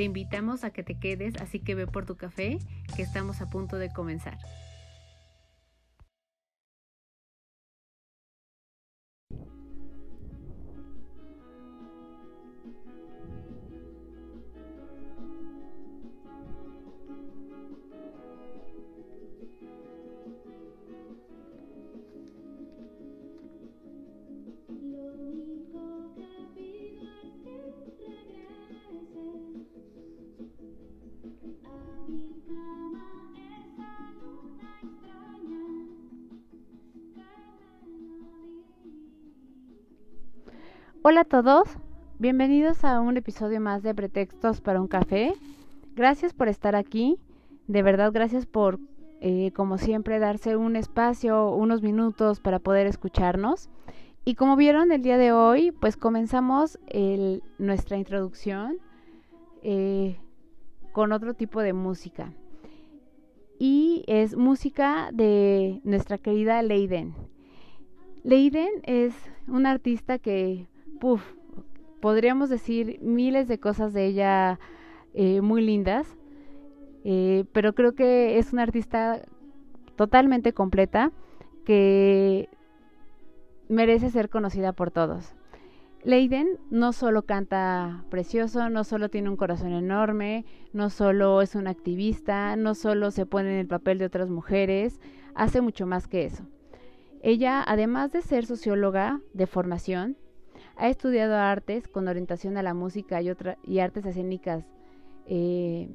Te invitamos a que te quedes, así que ve por tu café, que estamos a punto de comenzar. Hola a todos, bienvenidos a un episodio más de Pretextos para un café. Gracias por estar aquí, de verdad gracias por, eh, como siempre, darse un espacio, unos minutos para poder escucharnos. Y como vieron el día de hoy, pues comenzamos nuestra introducción eh, con otro tipo de música. Y es música de nuestra querida Leiden. Leiden es un artista que Podríamos decir miles de cosas de ella eh, muy lindas, eh, pero creo que es una artista totalmente completa que merece ser conocida por todos. Leiden no solo canta precioso, no solo tiene un corazón enorme, no solo es una activista, no solo se pone en el papel de otras mujeres, hace mucho más que eso. Ella, además de ser socióloga de formación, ha estudiado artes con orientación a la música y, otra, y artes escénicas. Eh,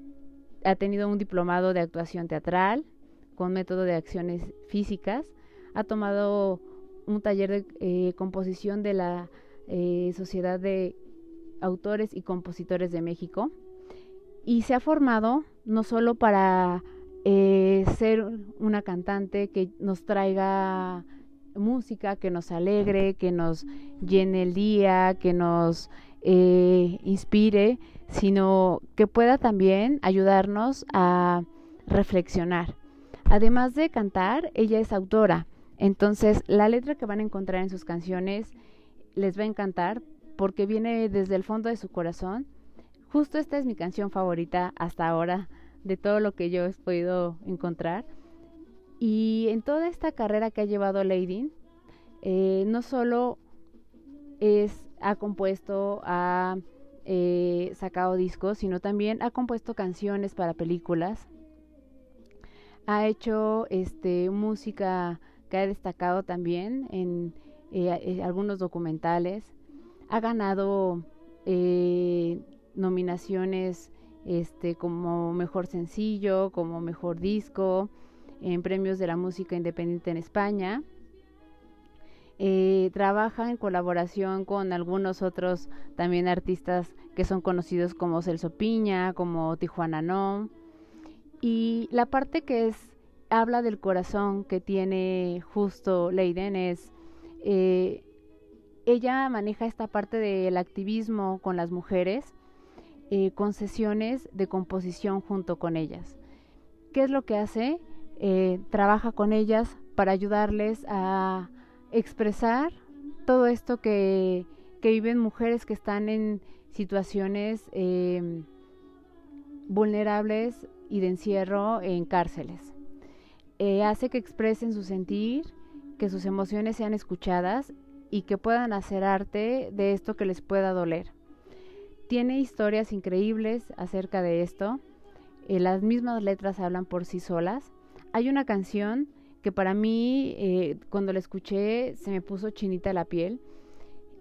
ha tenido un diplomado de actuación teatral con método de acciones físicas. Ha tomado un taller de eh, composición de la eh, Sociedad de Autores y Compositores de México. Y se ha formado no solo para ser una cantante que nos traiga música que nos alegre, que nos llene el día, que nos eh, inspire, sino que pueda también ayudarnos a reflexionar. Además de cantar, ella es autora, entonces la letra que van a encontrar en sus canciones les va a encantar porque viene desde el fondo de su corazón. Justo esta es mi canción favorita hasta ahora de todo lo que yo he podido encontrar y en toda esta carrera que ha llevado Lady, eh, no solo es, ha compuesto, ha eh, sacado discos, sino también ha compuesto canciones para películas. Ha hecho este, música que ha destacado también en eh, algunos documentales. Ha ganado nominaciones este, como mejor sencillo, como mejor disco en premios de la música independiente en España. Eh, trabaja en colaboración con algunos otros también artistas que son conocidos como Celso Piña, como Tijuana No. Y la parte que es habla del corazón que tiene justo Leiden es eh, ella maneja esta parte del activismo con las mujeres eh, con sesiones de composición junto con ellas. ¿Qué es lo que hace? Eh, trabaja con ellas para ayudarles a expresar todo esto que, viven mujeres que están en situaciones em, vulnerables y de encierro en cárceles. Eh, hace que expresen su sentir, que sus emociones sean escuchadas y que puedan hacer arte de esto que les pueda doler. Tiene historias increíbles acerca de esto. Eh, las mismas letras hablan por sí solas hay una canción que para mí, eh, cuando la escuché, se me puso chinita la piel.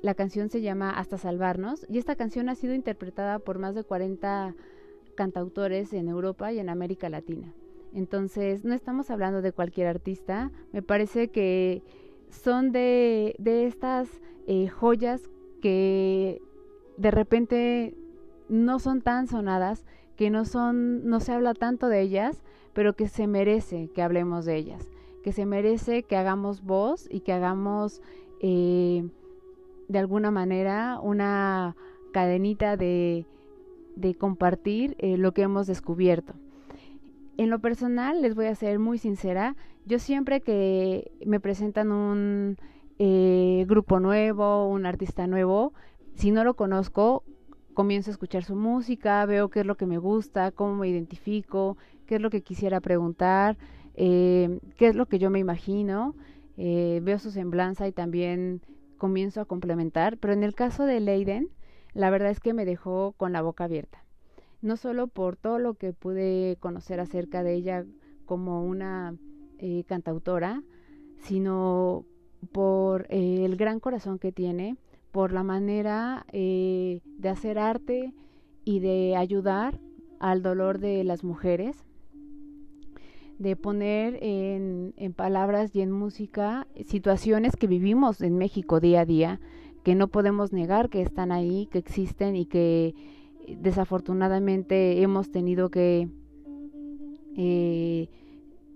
La canción se llama Hasta Salvarnos y esta canción ha sido interpretada por más de 40 cantautores en Europa y en América Latina. Entonces, no estamos hablando de cualquier artista, me parece que son de, estas eh, joyas que de repente no son tan sonadas, que no son, no se habla tanto de ellas, pero que se merece que hablemos de ellas, que se merece que hagamos voz y que hagamos eh, de alguna manera una cadenita de, compartir eh, lo que hemos descubierto. En lo personal, les voy a ser muy sincera, yo siempre que me presentan un eh, grupo nuevo, un artista nuevo, si no lo conozco, comienzo a escuchar su música, veo qué es lo que me gusta, cómo me identifico, qué es lo que quisiera preguntar, eh, qué es lo que yo me imagino, eh, veo su semblanza y también comienzo a complementar. Pero en el caso de Leiden, la verdad es que me dejó con la boca abierta. No solo por todo lo que pude conocer acerca de ella como una eh, cantautora, sino por el gran corazón que tiene, por la manera de hacer arte y de ayudar al dolor de las mujeres de poner en, palabras y en música situaciones que vivimos en México día a día, que no podemos negar que están ahí, que existen y que eh, desafortunadamente hemos tenido que eh,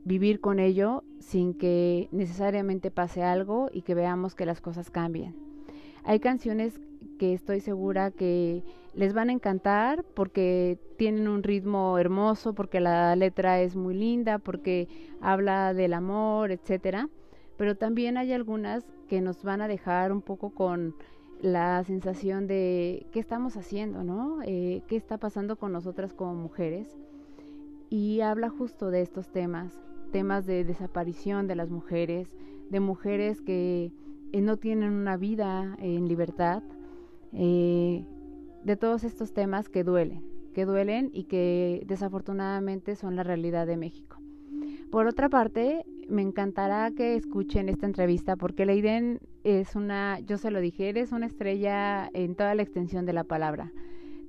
vivir con ello sin que necesariamente pase algo y que veamos que las cosas cambien. Hay canciones que estoy segura que les van a encantar porque tienen un ritmo hermoso, porque la letra es muy linda, porque habla del amor, etcétera. Pero también hay algunas que nos van a dejar un poco con la sensación de qué estamos haciendo, ¿no? Eh, ¿Qué está pasando con nosotras como mujeres? Y habla justo de estos temas, temas de desaparición de las mujeres, de mujeres que eh, no tienen una vida en libertad, eh, de todos estos temas que duelen, que duelen y que desafortunadamente son la realidad de México. Por otra parte, me encantará que escuchen esta entrevista porque Leiden es una, yo se lo dije, eres una estrella en toda la extensión de la palabra.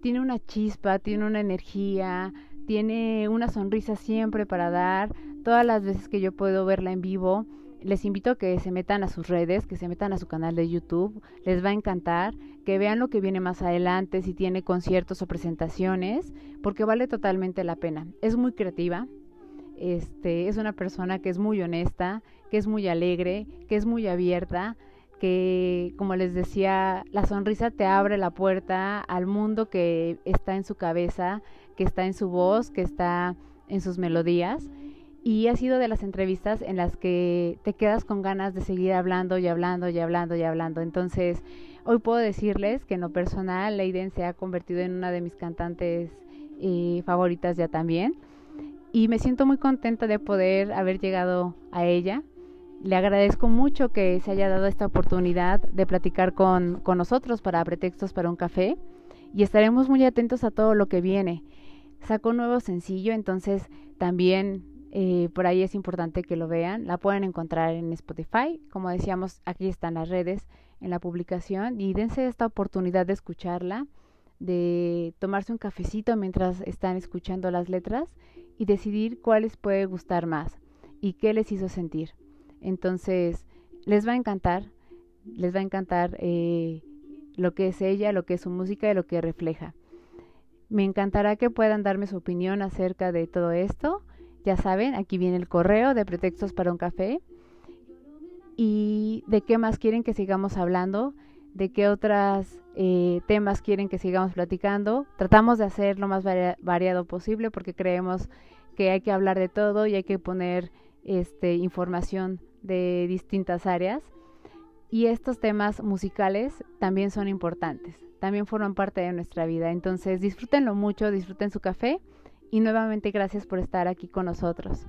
Tiene una chispa, tiene una energía, tiene una sonrisa siempre para dar. Todas las veces que yo puedo verla en vivo, les invito a que se metan a sus redes, que se metan a su canal de YouTube, les va a encantar, que vean lo que viene más adelante, si tiene conciertos o presentaciones, porque vale totalmente la pena. Es muy creativa, este, es una persona que es muy honesta, que es muy alegre, que es muy abierta, que como les decía, la sonrisa te abre la puerta al mundo que está en su cabeza, que está en su voz, que está en sus melodías y ha sido de las entrevistas en las que te quedas con ganas de seguir hablando y hablando y hablando y hablando. Entonces, hoy puedo decirles que en lo personal, Leiden se ha convertido en una de mis cantantes eh, favoritas ya también. Y me siento muy contenta de poder haber llegado a ella. Le agradezco mucho que se haya dado esta oportunidad de platicar con, con nosotros para pretextos para un café. Y estaremos muy atentos a todo lo que viene. Sacó un nuevo sencillo, entonces también eh, por ahí es importante que lo vean. La pueden encontrar en Spotify. Como decíamos, aquí están las redes en la publicación. Y dense esta oportunidad de escucharla, de tomarse un cafecito mientras están escuchando las letras y decidir cuál les puede gustar más y qué les hizo sentir. Entonces, les va a encantar, les va a encantar eh, lo que es ella, lo que es su música y lo que refleja. Me encantará que puedan darme su opinión acerca de todo esto ya saben, aquí viene el correo de pretextos para un café. ¿Y de qué más quieren que sigamos hablando? ¿De qué otros eh, temas quieren que sigamos platicando? Tratamos de hacer lo más variado posible porque creemos que hay que hablar de todo y hay que poner este, información de distintas áreas. Y estos temas musicales también son importantes, también forman parte de nuestra vida. Entonces disfrútenlo mucho, disfruten su café y nuevamente gracias por estar aquí con nosotros.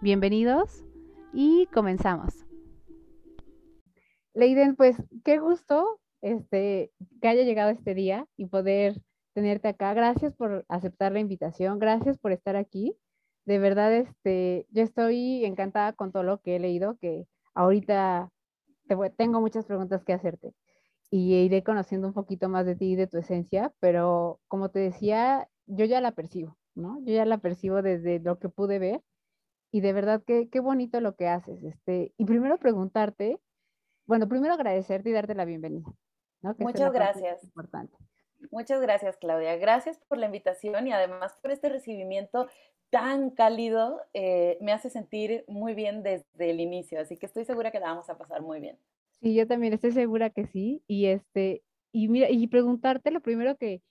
Bienvenidos y comenzamos. Leiden, pues qué gusto este, que haya llegado este día y poder tenerte acá. Gracias por aceptar la invitación, gracias por estar aquí. De verdad, este, yo estoy encantada con todo lo que he leído, que ahorita tengo muchas preguntas que hacerte y iré conociendo un poquito más de ti y de tu esencia, pero como te decía, yo ya la percibo. ¿No? Yo ya la percibo desde lo que pude ver y de verdad que qué bonito lo que haces. Este, y primero preguntarte, bueno, primero agradecerte y darte la bienvenida. Muchas gracias. Importante. Muchas gracias, Claudia. Gracias por la invitación y además por este recibimiento tan cálido. Eh, me hace sentir muy bien desde el inicio, así que estoy segura que la vamos a pasar muy bien. Sí, yo también estoy segura que sí. Y este, y mira, y preguntarte lo primero que,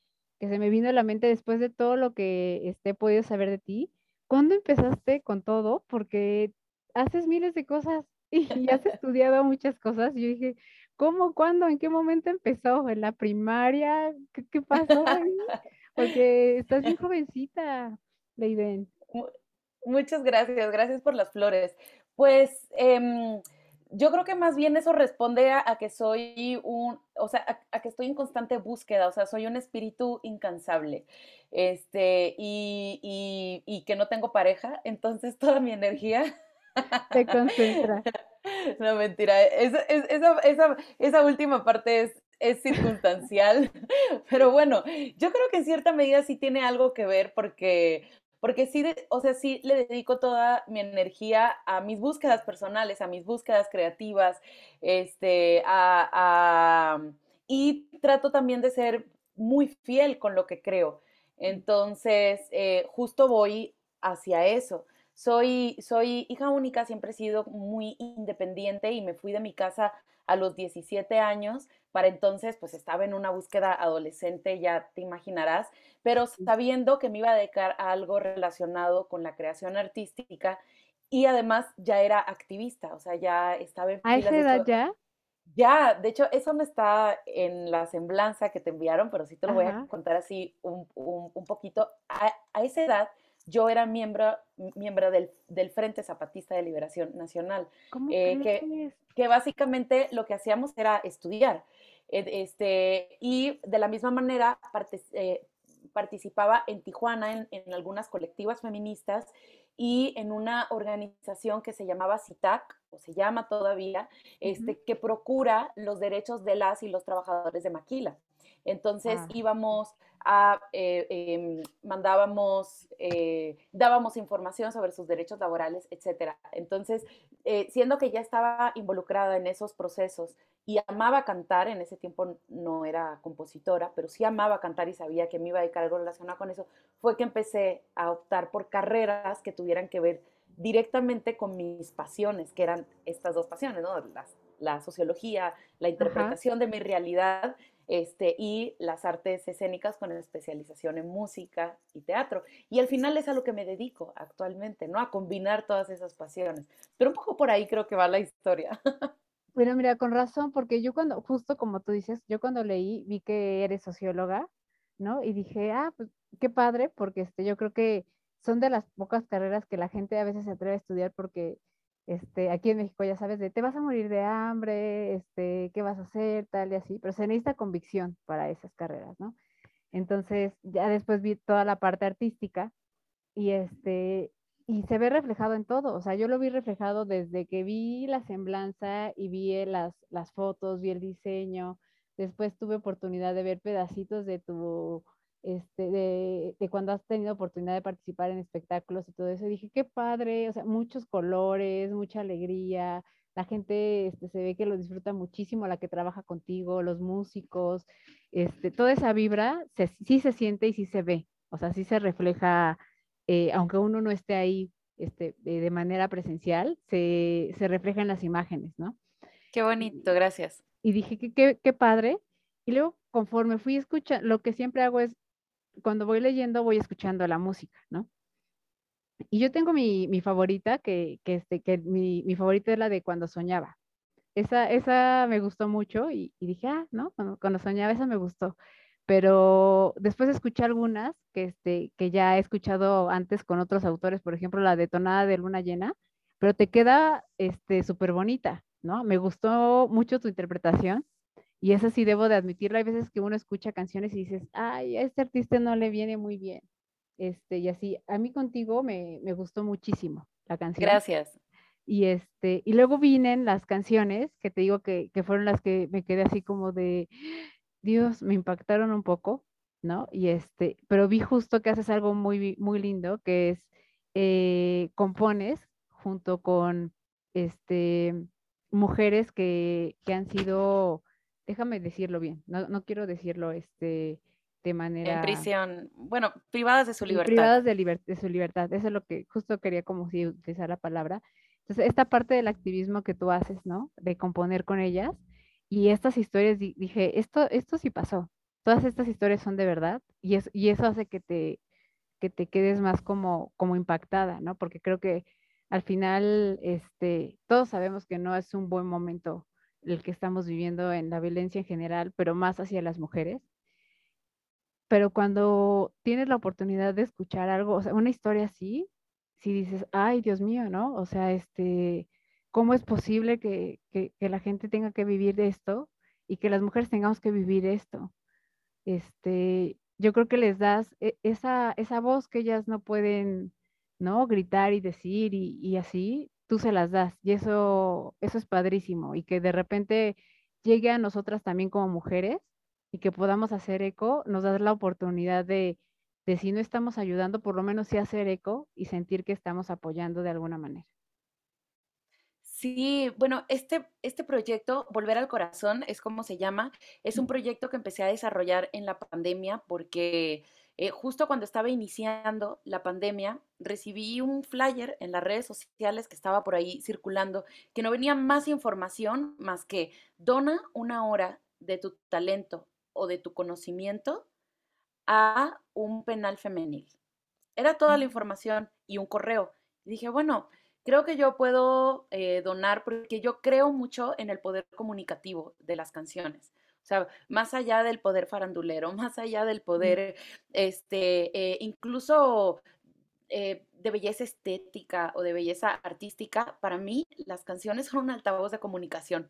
que se me vino a la mente después de todo lo que este, he podido saber de ti, ¿cuándo empezaste con todo? Porque haces miles de cosas y, has estudiado muchas cosas. Y yo dije, ¿cómo, cuándo, en qué momento empezó? ¿En la primaria? ¿Qué, pasó ahí? Porque estás bien jovencita, Leiden. Muchas gracias, gracias por las flores. Pues em, yo creo que más bien eso responde a, que soy un, o sea, a, que estoy en constante búsqueda, o sea, soy un espíritu incansable, este, y, y que no tengo pareja, entonces toda mi energía te concentra. No, mentira. Esa, esa, esa, última parte es, es circunstancial. Pero bueno, yo creo que en cierta medida sí tiene algo que ver porque, porque sí, o sea, sí le dedico toda mi energía a mis búsquedas personales, a mis búsquedas creativas, este, a, y trato también de ser muy fiel con lo que creo. Entonces, eh, justo voy hacia eso. Soy, soy hija única, siempre he sido muy independiente y me fui de mi casa a los 17 años. Para entonces, pues estaba en una búsqueda adolescente, ya te imaginarás, pero sabiendo que me iba a dedicar a algo relacionado con la creación artística y además ya era activista, o sea, ya estaba en... ¿A esa edad ya? Ya, de hecho, eso no está en la semblanza que te enviaron, pero sí te lo voy a contar así un, poquito. A, a, esa edad yo era miembro, miembro del, Frente Zapatista de Liberación Nacional, eh, que, que, básicamente lo que hacíamos era estudiar. Este, y de la misma manera eh, participaba en Tijuana en, algunas colectivas feministas y en una organización que se llamaba CITAC, o se llama todavía, este, que procura los derechos de las y los trabajadores de Maquila. Entonces ah. íbamos a, eh, em, mandábamos, eh, dábamos información sobre sus derechos laborales, etcétera. Entonces, eh, siendo que ya estaba involucrada en esos procesos y amaba cantar, en ese tiempo no era compositora, pero sí amaba cantar y sabía que me iba a dedicar algo relacionado con eso, fue que empecé a optar por carreras que tuvieran que ver directamente con mis pasiones, que eran estas dos pasiones, ¿no? la sociología, la interpretación de mi realidad este, y las artes escénicas con especialización en música y teatro. Y al final es a lo que me dedico actualmente, ¿no? A combinar todas esas pasiones. Pero un poco por ahí creo que va la historia. Bueno, mira, con razón, porque yo cuando, justo como tú dices, yo cuando leí vi que eres socióloga, ¿no? Y dije, ah, pues qué padre, porque este, yo creo que son de las pocas carreras que la gente a veces se atreve a estudiar porque este, aquí en México ya sabes de te vas a morir de hambre, este, qué vas a hacer, tal y así, pero se necesita convicción para esas carreras, ¿no? Entonces, ya después vi toda la parte artística y este, y se ve reflejado en todo, o sea, yo lo vi reflejado desde que vi la semblanza y vi las, las fotos, vi el diseño, después tuve oportunidad de ver pedacitos de tu este, de, de, cuando has tenido oportunidad de participar en espectáculos y todo eso. dije, qué padre, o sea, muchos colores, mucha alegría. La gente este, se ve que lo disfruta muchísimo, la que trabaja contigo, los músicos, este, toda esa vibra se, sí se siente y sí se ve, o sea, sí se refleja, eh, aunque uno no esté ahí este, de, manera presencial, se, se, refleja en las imágenes, ¿no? Qué bonito, gracias. Y dije, qué, qué, qué padre. Y luego, conforme fui escuchando, lo que siempre hago es cuando voy leyendo voy escuchando la música, ¿no? Y yo tengo mi, mi favorita, que, que, este, que mi, mi, favorita es la de Cuando Soñaba. Esa, esa me gustó mucho y, dije, ah, ¿no? Cuando, soñaba, esa me gustó. Pero después escuché algunas que, este, que ya he escuchado antes con otros autores, por ejemplo, la de Tonada de Luna Llena, pero te queda súper este, bonita, ¿no? Me gustó mucho tu interpretación y eso sí debo de admitirlo. Hay veces que uno escucha canciones y dices, ay, a este artista no le viene muy bien. Este, y así, a mí contigo me, me gustó muchísimo la canción. Gracias. Y este, y luego vienen las canciones que te digo que, que fueron las que me quedé así como de, Dios, me impactaron un poco, ¿no? Y este, pero vi justo que haces algo muy, muy lindo, que es eh, compones junto con este, mujeres que, que han sido déjame decirlo bien, no, no quiero decirlo este, de manera... En prisión, bueno, privadas de su libertad. Privadas de, de su libertad, eso es lo que justo quería como si utilizar la palabra. Entonces, esta parte del activismo que tú haces, ¿no? De componer con ellas y estas historias, dije, esto, esto sí pasó, todas estas historias son de verdad y, es, y eso hace que te, que te quedes más como, como impactada, ¿no? Porque creo que al final, este, todos sabemos que no es un buen momento el que estamos viviendo en la violencia en general, pero más hacia las mujeres. Pero cuando tienes la oportunidad de escuchar algo, o sea, una historia así, si dices, ay, Dios mío, ¿no? O sea, este, ¿cómo es posible que, que, la gente tenga que vivir de esto y que las mujeres tengamos que vivir esto? Este, yo creo que les das e, esa, esa voz que ellas no pueden, ¿no? Gritar y decir y así, tú se las das y eso, eso es padrísimo y que de repente llegue a nosotras también como mujeres y que podamos hacer eco, nos da la oportunidad de, de si no estamos ayudando, por lo menos sí hacer eco y sentir que estamos apoyando de alguna manera. Sí, bueno, este, este proyecto, Volver al Corazón, es como se llama. Es un proyecto que empecé a desarrollar en la pandemia porque eh, justo cuando estaba iniciando la pandemia, recibí un flyer en las redes sociales que estaba por ahí circulando, que no venía más información más que dona una hora de tu talento o de tu conocimiento a un penal femenil. Era toda la información y un correo. Y dije, bueno, creo que yo puedo eh, donar porque yo creo mucho en el poder comunicativo de las canciones. O sea, más allá del poder farandulero, más allá del poder, este, eh, incluso eh, de belleza estética o de belleza artística, para mí las canciones son un altavoz de comunicación.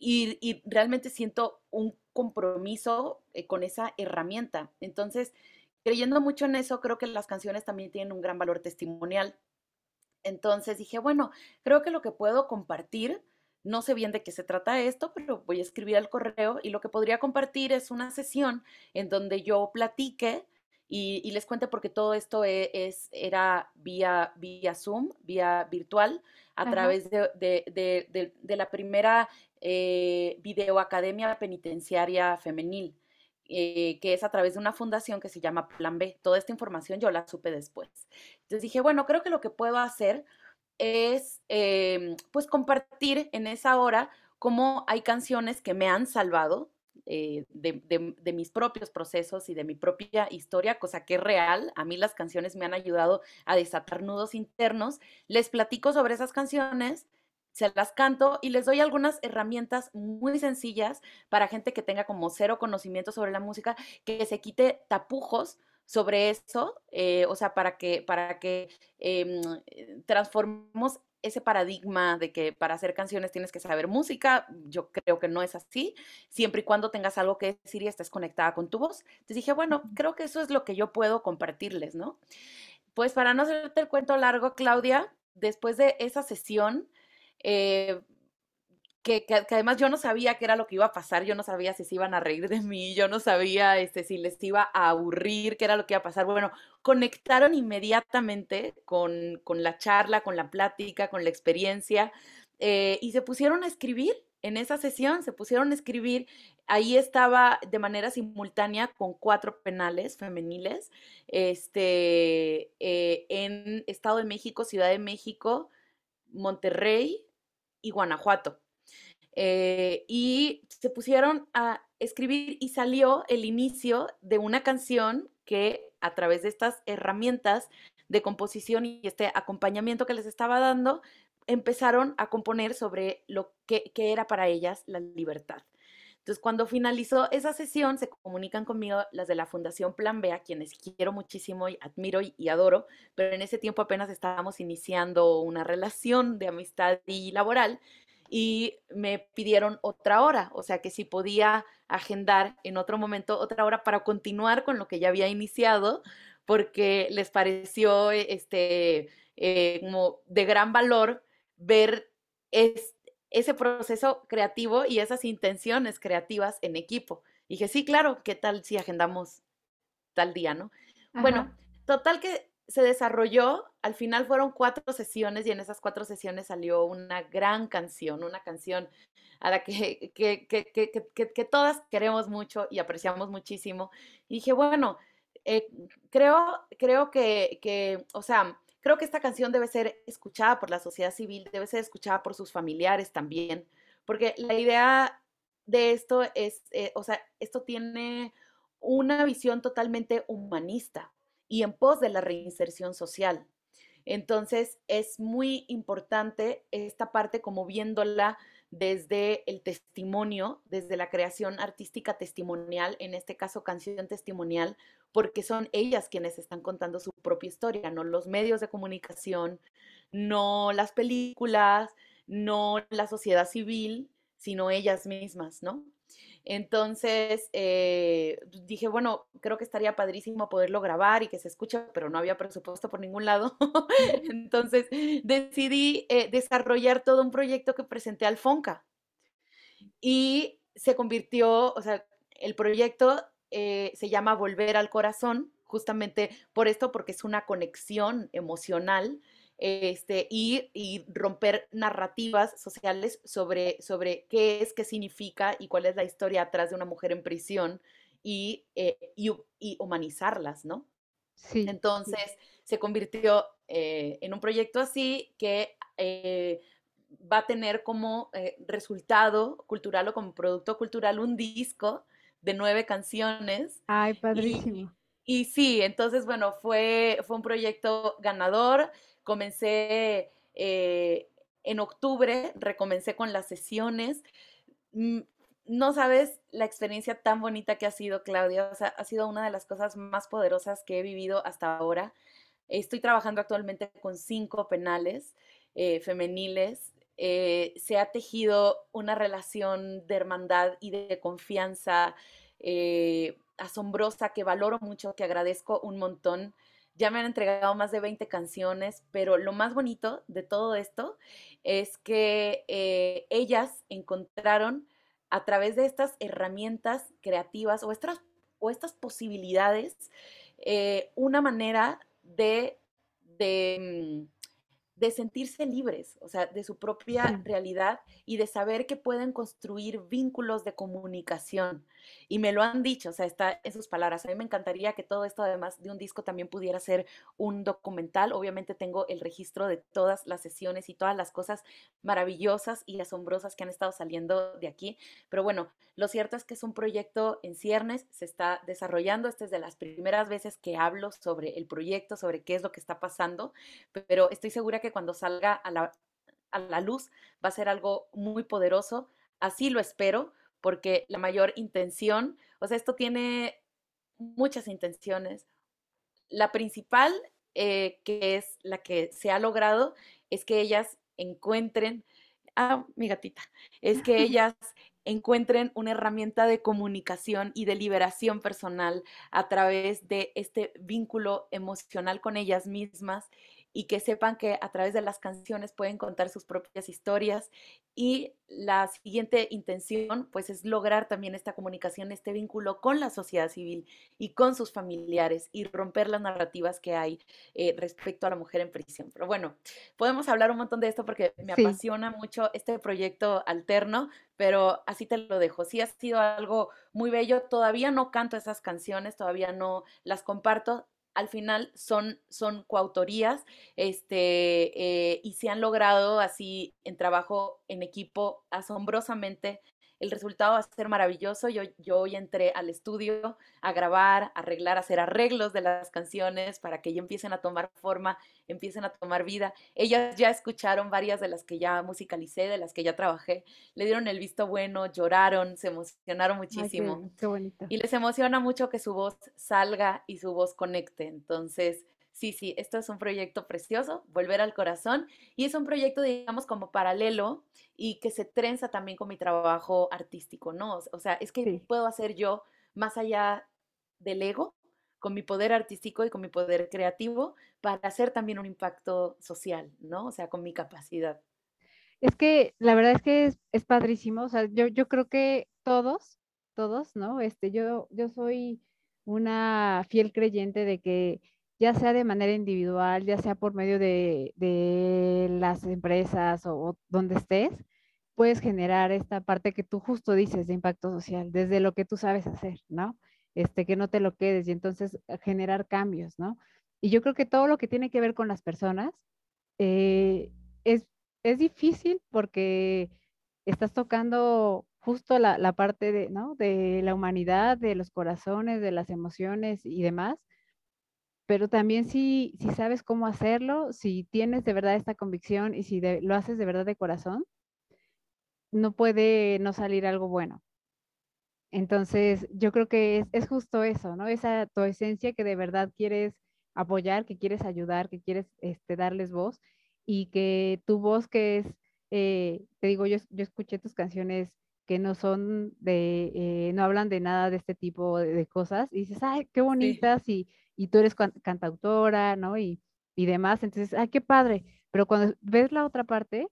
Y, y realmente siento un compromiso con esa herramienta. Entonces, creyendo mucho en eso, creo que las canciones también tienen un gran valor testimonial. Entonces dije, bueno, creo que lo que puedo compartir, no sé bien de qué se trata esto, pero voy a escribir al correo y lo que podría compartir es una sesión en donde yo platique y, les cuente porque todo esto e, es, era vía, vía Zoom, vía virtual, a través de, la primera eh, videoacademia penitenciaria femenil. Eh, que es a través de una fundación que se llama Plan B. Toda esta información yo la supe después. Entonces dije, bueno, creo que lo que puedo hacer es em, pues compartir en esa hora cómo hay canciones que me han salvado eh, de, mis propios procesos y de mi propia historia, cosa que es real. A mí las canciones me han ayudado a desatar nudos internos. Les platico sobre esas canciones se las canto y les doy algunas herramientas muy sencillas para gente que tenga como cero conocimiento sobre la música, que se quite tapujos sobre eso, eh, o sea, para que, para que em, eh, transformemos ese paradigma de que para hacer canciones tienes que saber música, yo creo que no es así, siempre y cuando tengas algo que decir y estés conectada con tu voz. Entonces dije, bueno, creo que eso es lo que yo puedo compartirles, ¿no? Pues para no hacerte el cuento largo, Claudia, después de esa sesión, eh, que, además yo no sabía qué era lo que iba a pasar, yo no sabía si se iban a reír de mí, yo no sabía este, si les iba a aburrir, qué era lo que iba a pasar. Bueno, conectaron inmediatamente con, la charla, con la plática, con la experiencia eh, y se pusieron a escribir en esa sesión, se pusieron a escribir. Ahí estaba de manera simultánea con cuatro penales femeniles este, eh, en Estado de México, Ciudad de México, Monterrey, y Guanajuato. Eh, y se pusieron a escribir y salió el inicio de una canción que a través de estas herramientas de composición y este acompañamiento que les estaba dando, empezaron a componer sobre lo que, que era para ellas la libertad. Entonces, cuando finalizó esa sesión, se comunican conmigo las de la Fundación Plan B, a quienes quiero muchísimo y admiro y, adoro, pero en ese tiempo apenas estábamos iniciando una relación de amistad y laboral y me pidieron otra hora, o sea que si podía agendar en otro momento otra hora para continuar con lo que ya había iniciado, porque les pareció este, eh, como de gran valor ver ese proceso creativo y esas intenciones creativas en equipo. dije, sí, claro, ¿qué tal si agendamos tal día, no? Bueno, total que se desarrolló, al final fueron cuatro sesiones y en esas cuatro sesiones salió una gran canción, una canción a la que, que, que, que todas queremos mucho y apreciamos muchísimo. Y dije, bueno, eh, creo, creo que, o sea, creo que esta canción debe ser escuchada por la sociedad civil, debe ser escuchada por sus familiares también, porque la idea de esto es, eh, o sea, esto tiene una visión totalmente humanista y en pos de la reinserción social. Entonces, es muy importante esta parte como viéndola desde el testimonio, desde la creación artística testimonial, en este caso canción testimonial, porque son ellas quienes están contando su propia historia, no los medios de comunicación, no las películas, no la sociedad civil, sino ellas mismas, ¿no? Entonces eh, dije, bueno, creo que estaría padrísimo poderlo grabar y que se escuche, pero no había presupuesto por ningún lado. Entonces decidí eh, desarrollar todo un proyecto que presenté al FONCA. Y se convirtió, o sea, el proyecto eh, se llama Volver al Corazón, justamente por esto, porque es una conexión emocional este, y, romper narrativas sociales sobre, sobre qué es, qué significa y cuál es la historia atrás de una mujer en prisión y, eh, y, humanizarlas, ¿no? Sí. Entonces se convirtió eh, en un proyecto así que eh, va a tener como resultado cultural o como producto cultural un disco de nueve canciones. Ay, padrísimo. Y, y sí, entonces, bueno, fue, fue un proyecto ganador comencé eh, en octubre, recomencé con las sesiones. Mm, no sabes la experiencia tan bonita que ha sido, Claudia. O sea, ha sido una de las cosas más poderosas que he vivido hasta ahora. Estoy trabajando actualmente con cinco penales eh, femeniles. Eh, se ha tejido una relación de hermandad y de confianza asombrosa que valoro mucho, que agradezco un montón. Ya me han entregado más de 20 canciones, pero lo más bonito de todo esto es que eh, ellas encontraron a través de estas herramientas creativas o estas, o estas posibilidades eh, una manera de, de mm, de sentirse libres, o sea, de su propia realidad y de saber que pueden construir vínculos de comunicación. Y me lo han dicho, o sea, está en sus palabras. A mí me encantaría que todo esto, además de un disco, también pudiera ser un documental. Obviamente tengo el registro de todas las sesiones y todas las cosas maravillosas y asombrosas que han estado saliendo de aquí. Pero bueno, lo cierto es que es un proyecto en ciernes, se está desarrollando. Esta es de las primeras veces que hablo sobre el proyecto, sobre qué es lo que está pasando, pero estoy segura que cuando salga a la, a la luz va a ser algo muy poderoso. Así lo espero, porque la mayor intención, o sea, esto tiene muchas intenciones. La principal, eh, que es la que se ha logrado, es que ellas encuentren, ah, mi gatita, es que ellas encuentren una herramienta de comunicación y de liberación personal a través de este vínculo emocional con ellas mismas y que sepan que a través de las canciones pueden contar sus propias historias. Y la siguiente intención, pues, es lograr también esta comunicación, este vínculo con la sociedad civil y con sus familiares y romper las narrativas que hay eh, respecto a la mujer en prisión. Pero bueno, podemos hablar un montón de esto porque me apasiona mucho este proyecto alterno, pero así te lo dejo. Sí ha sido algo muy bello. Todavía no canto esas canciones, todavía no las comparto al final son, son coautorías este, eh, y se han logrado así en trabajo en equipo asombrosamente el resultado va a ser maravilloso. Yo, yo hoy entré al estudio a grabar, a arreglar, a hacer arreglos de las canciones para que ya empiecen a tomar forma, empiecen a tomar vida. Ellas ya escucharon varias de las que ya musicalicé, de las que ya trabajé, le dieron el visto bueno, lloraron, se emocionaron muchísimo. qué bonito. Y les emociona mucho que su voz salga y su voz conecte. Entonces, sí, sí, esto es un proyecto precioso, Volver al Corazón, y es un proyecto, digamos, como paralelo y que se trenza también con mi trabajo artístico, ¿no? O sea, es que puedo hacer yo más allá del ego, con mi poder artístico y con mi poder creativo, para hacer también un impacto social, ¿no? O sea, con mi capacidad. Es que la verdad es que es, padrísimo, o sea, yo, yo creo que todos, todos, ¿no? Este, yo, yo soy una fiel creyente de que ya sea de manera individual, ya sea por medio de, de las empresas o, donde estés, puedes generar esta parte que tú justo dices de impacto social, desde lo que tú sabes hacer, ¿no? Este, que no te lo quedes y entonces generar cambios, ¿no? Y yo creo que todo lo que tiene que ver con las personas eh, es, es difícil porque estás tocando justo la, la parte de, ¿no? de la humanidad, de los corazones, de las emociones y demás. Pero también si, si sabes cómo hacerlo, si tienes de verdad esta convicción y si de, lo haces de verdad de corazón, no puede no salir algo bueno. Entonces, yo creo que es, es, justo eso, ¿no? Esa tu esencia que de verdad quieres apoyar, que quieres ayudar, que quieres este, darles voz y que tu voz que es, eh, te digo, yo, yo escuché tus canciones que no son de, eh, no hablan de nada de este tipo de, de, cosas y dices, ay, qué bonitas sí. y, y tú eres cantautora, ¿no? Y, y demás, entonces, ay, qué padre. Pero cuando ves la otra parte,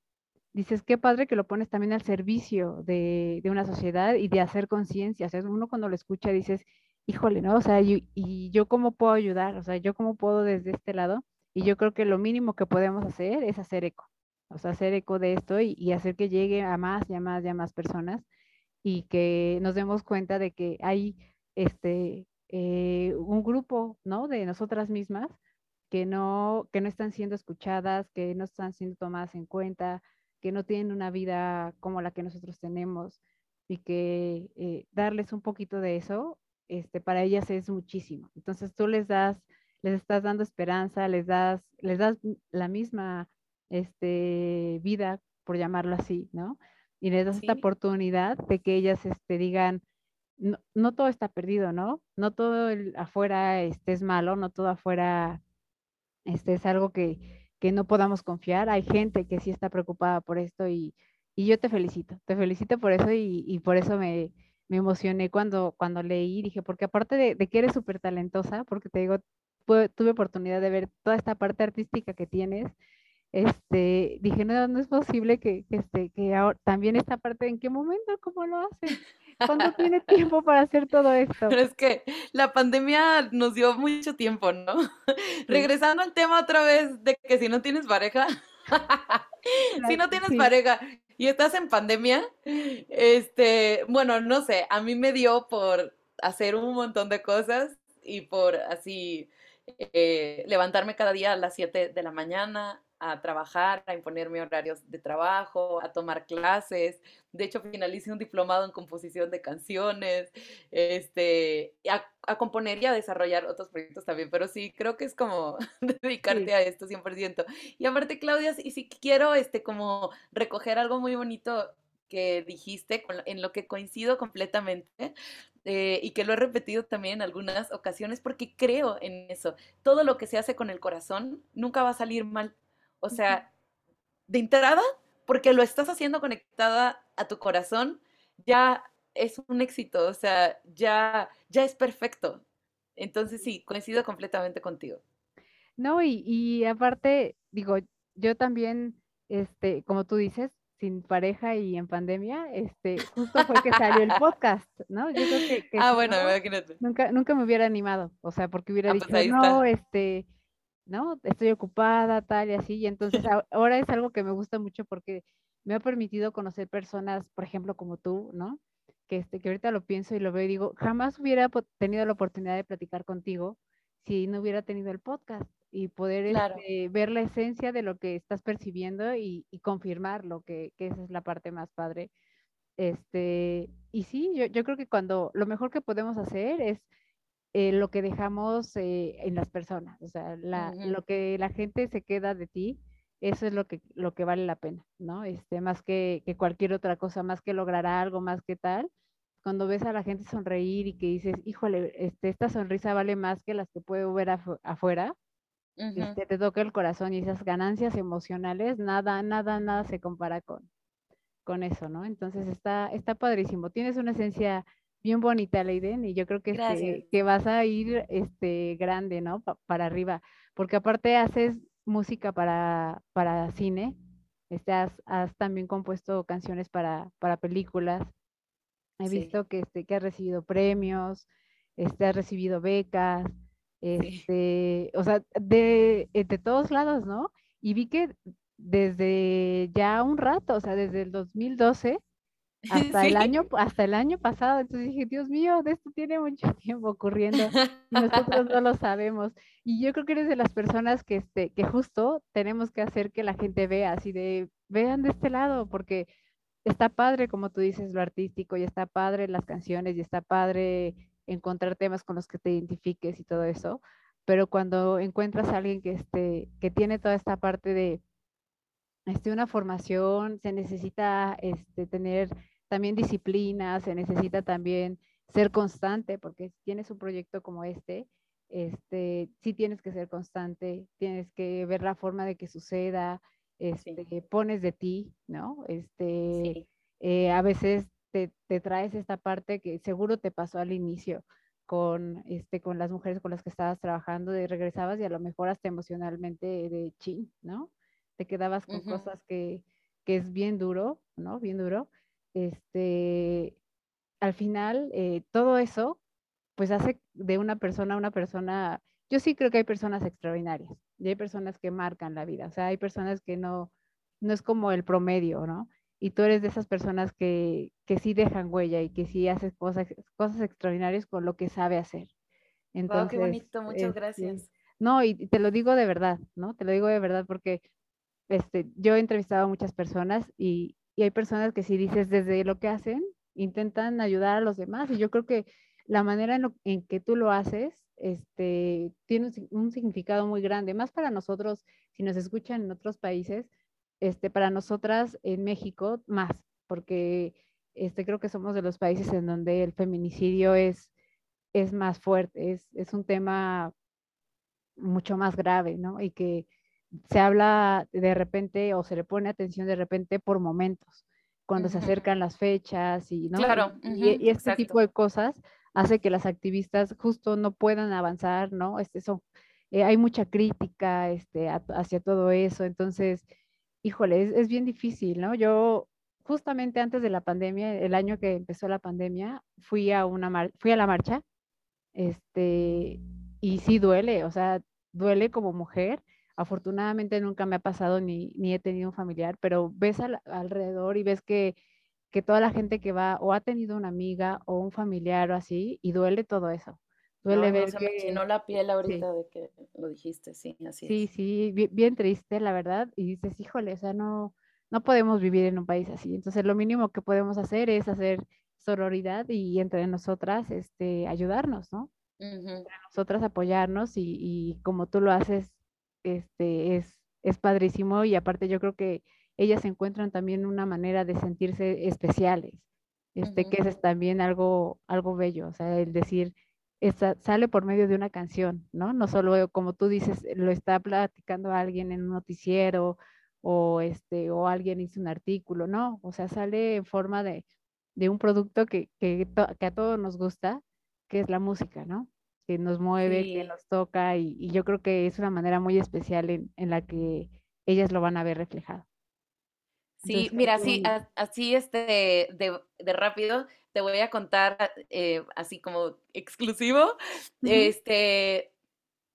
dices, qué padre que lo pones también al servicio de, de una sociedad y de hacer conciencia. O sea, uno cuando lo escucha dices, híjole, ¿no? O sea, y, y, yo cómo puedo ayudar, o sea, yo cómo puedo desde este lado. Y yo creo que lo mínimo que podemos hacer es hacer eco, o sea, hacer eco de esto y, y hacer que llegue a más y a más y a más personas y que nos demos cuenta de que hay este, eh, un grupo, ¿no? De nosotras mismas que no, que no están siendo escuchadas, que no están siendo tomadas en cuenta, que no tienen una vida como la que nosotros tenemos y que eh, darles un poquito de eso este, para ellas es muchísimo. Entonces tú les das, les estás dando esperanza, les das, les das la misma este, vida, por llamarlo así, ¿no? Y les das sí. esta oportunidad de que ellas este, digan, no, no, todo está perdido, ¿no? No todo el afuera este, es malo, no todo afuera este, es algo que, que no podamos confiar. Hay gente que sí está preocupada por esto y, y yo te felicito, te felicito por eso y, y por eso me, me emocioné cuando, cuando leí, dije, porque aparte de, de que eres súper talentosa, porque te digo, tuve, oportunidad de ver toda esta parte artística que tienes, este, dije, no, es posible que, que, este, que ahora, también esta parte, ¿en qué momento? ¿Cómo lo hacen? ¿Cuándo tiene tiempo para hacer todo esto? Pero es que la pandemia nos dio mucho tiempo, ¿no? Sí. Regresando al tema otra vez de que si no tienes pareja, si no tienes sí. pareja y estás en pandemia, este, bueno, no sé, a mí me dio por hacer un montón de cosas y por así eh, levantarme cada día a las 7 de la mañana, a trabajar, a imponerme horarios de trabajo, a tomar clases. De hecho, finalicé un diplomado en composición de canciones, este, a, a componer y a desarrollar otros proyectos también. Pero sí, creo que es como dedicarte sí. a esto 100%. Y aparte, Claudia, y si quiero este, como recoger algo muy bonito que dijiste, en lo que coincido completamente, eh, y que lo he repetido también en algunas ocasiones porque creo en eso. Todo lo que se hace con el corazón nunca va a salir mal. O sea, de entrada, porque lo estás haciendo conectada a tu corazón, ya es un éxito, o sea, ya, ya es perfecto. Entonces sí, coincido completamente contigo. No, y, y aparte, digo, yo también, este, como tú dices, sin pareja y en pandemia, este, justo fue que salió el podcast, ¿no? Yo creo que, que ah, bueno, no, imagínate. Nunca, nunca me hubiera animado, o sea, porque hubiera ah, dicho, pues no, este, ¿no? Estoy ocupada, tal y así. Y entonces ahora es algo que me gusta mucho porque me ha permitido conocer personas, por ejemplo, como tú, ¿no? Que, este, que ahorita lo pienso y lo veo y digo, jamás hubiera tenido la oportunidad de platicar contigo si no hubiera tenido el podcast y poder claro. este, ver la esencia de lo que estás percibiendo y, y confirmarlo, que, que, esa es la parte más padre. Este, y sí, yo, yo creo que cuando lo mejor que podemos hacer es eh, lo que dejamos eh, en las personas, o sea, la, uh -huh. lo que la gente se queda de ti, eso es lo que, lo que vale la pena, ¿no? Este, más que, que cualquier otra cosa, más que lograr algo, más que tal, cuando ves a la gente sonreír y que dices, híjole, este, esta sonrisa vale más que las que puedo ver afu afuera, uh -huh. este, te toca el corazón y esas ganancias emocionales, nada, nada, nada se compara con, con eso, ¿no? Entonces está, está padrísimo. Tienes una esencia bien bonita, Leiden, y yo creo que, este, que vas a ir este, grande, ¿no? Pa para arriba, porque aparte haces música para, para cine, este, has, has también compuesto canciones para, para películas, he sí. visto que, este, que has recibido premios, este, has recibido becas, este, o sea, de, eh, de todos lados, ¿no? Y vi que desde ya un rato, o sea, desde el 2012 hasta el año, hasta el año pasado. Entonces dije, Dios mío, de esto tiene mucho tiempo ocurriendo y nosotros no lo sabemos. Y yo creo que eres de las personas que, este, que justo tenemos que hacer que la gente vea, así de, vean de este lado, porque está padre, como tú dices, lo artístico, y está padre las canciones, y está padre encontrar temas con los que te identifiques y todo eso, pero cuando encuentras a alguien que, este, que tiene toda esta parte de este, una formación, se necesita este, tener también disciplina, se necesita también ser constante, porque si tienes un proyecto como este, este, sí tienes que ser constante, tienes que ver la forma de que suceda, este, pones de ti, ¿no? Este, eh, a veces te, te, traes esta parte que seguro te pasó al inicio con, este, con las mujeres con las que estabas trabajando, de regresabas y a lo mejor hasta emocionalmente de chin, ¿no? Te quedabas con cosas que, que es bien duro, ¿no? Bien duro este, al final, eh, todo eso, pues hace de una persona una persona, yo sí creo que hay personas extraordinarias y hay personas que marcan la vida, o sea, hay personas que no, no es como el promedio, ¿no? Y tú eres de esas personas que, que sí dejan huella y que sí haces cosas, cosas extraordinarias con lo que sabe hacer. Entonces, qué bonito, muchas este, gracias. No, y te lo digo de verdad, ¿no? Te lo digo de verdad porque este, yo he entrevistado a muchas personas y, y hay personas que si dices desde lo que hacen, intentan ayudar a los demás. Y yo creo que la manera en, que tú lo haces este, tiene un, significado muy grande, más para nosotros, si nos escuchan en otros países, este, para nosotras en México, más, porque este, creo que somos de los países en donde el feminicidio es, es más fuerte, es, es un tema mucho más grave, ¿no? Y que se habla de repente o se le pone atención de repente por momentos, cuando se acercan las fechas y, ¿no? Claro, y, este tipo de cosas hace que las activistas justo no puedan avanzar, ¿no? Este, son, eh, hay mucha crítica este, hacia todo eso, entonces, híjole, es, es, bien difícil, ¿no? Yo justamente antes de la pandemia, el año que empezó la pandemia, fui a, una fui a la marcha, este, y sí duele, o sea, duele como mujer, Afortunadamente nunca me ha pasado ni, ni he tenido un familiar, pero ves alrededor y ves que, que toda la gente que va o ha tenido una amiga o un familiar o así y duele todo eso. Duele ver no, que... me la piel ahorita de que lo dijiste, sí, así sí, es. Sí, bien, bien, triste, la verdad, y dices, híjole, o sea, no, no podemos vivir en un país así. Entonces, lo mínimo que podemos hacer es hacer sororidad y entre nosotras, este, ayudarnos, ¿no? Entre nosotras apoyarnos y, y, como tú lo haces este, es, es padrísimo y aparte yo creo que ellas encuentran también una manera de sentirse especiales, este, que es también algo, algo bello, o sea, el decir, sale por medio de una canción, ¿no? No solo como tú dices, lo está platicando alguien en un noticiero o, este, o alguien hizo un artículo, no, o sea, sale en forma de, de un producto que, que, que a todos nos gusta, que es la música, ¿no? Que nos mueve, que nos toca y, yo creo que es una manera muy especial en, la que ellas lo van a ver reflejado. Sí, mira, así, así este, de, rápido, te voy a contar eh, así como exclusivo, este,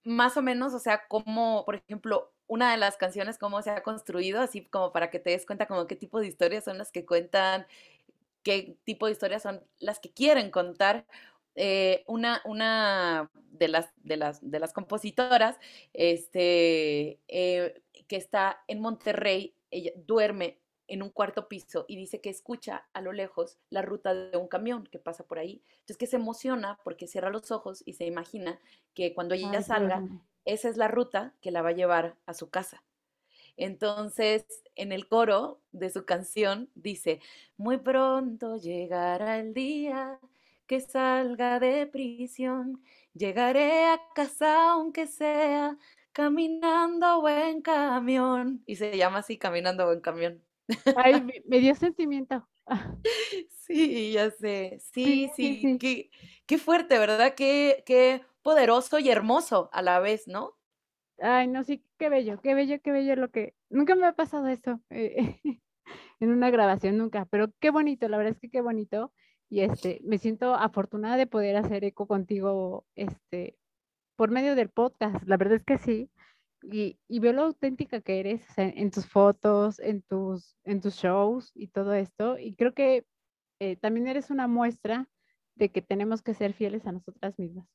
más o menos, o sea, como, por ejemplo, una de las canciones, cómo se ha construido, así como para que te des cuenta como qué tipo de historias son las que cuentan, qué tipo de historias son las que quieren contar. Eh, una, una de, las, de, las, de las compositoras este, eh, que está en Monterrey, ella duerme en un cuarto piso y dice que escucha a lo lejos la ruta de un camión que pasa por ahí. Entonces que se emociona porque cierra los ojos y se imagina que cuando ella salga, esa es la ruta que la va a llevar a su casa. Entonces, en el coro de su canción dice, muy pronto llegará el día que salga de prisión. Llegaré a casa aunque sea caminando o en camión. Y se llama así, caminando o en camión. Ay, me, dio sentimiento. Sí, ya sé. Sí, sí, Qué, qué, fuerte, ¿verdad? Qué, qué poderoso y hermoso a la vez, ¿no? Ay, no, sí, qué bello, qué bello, qué bello lo que... Nunca me ha pasado eso eh, en una grabación, nunca, pero qué bonito, la verdad es que qué bonito y este, me siento afortunada de poder hacer eco contigo, este, por medio del podcast, la verdad es que sí. Y, y veo lo auténtica que eres en tus fotos, en tus, en tus shows y todo esto. Y creo que eh, también eres una muestra de que tenemos que ser fieles a nosotras mismas.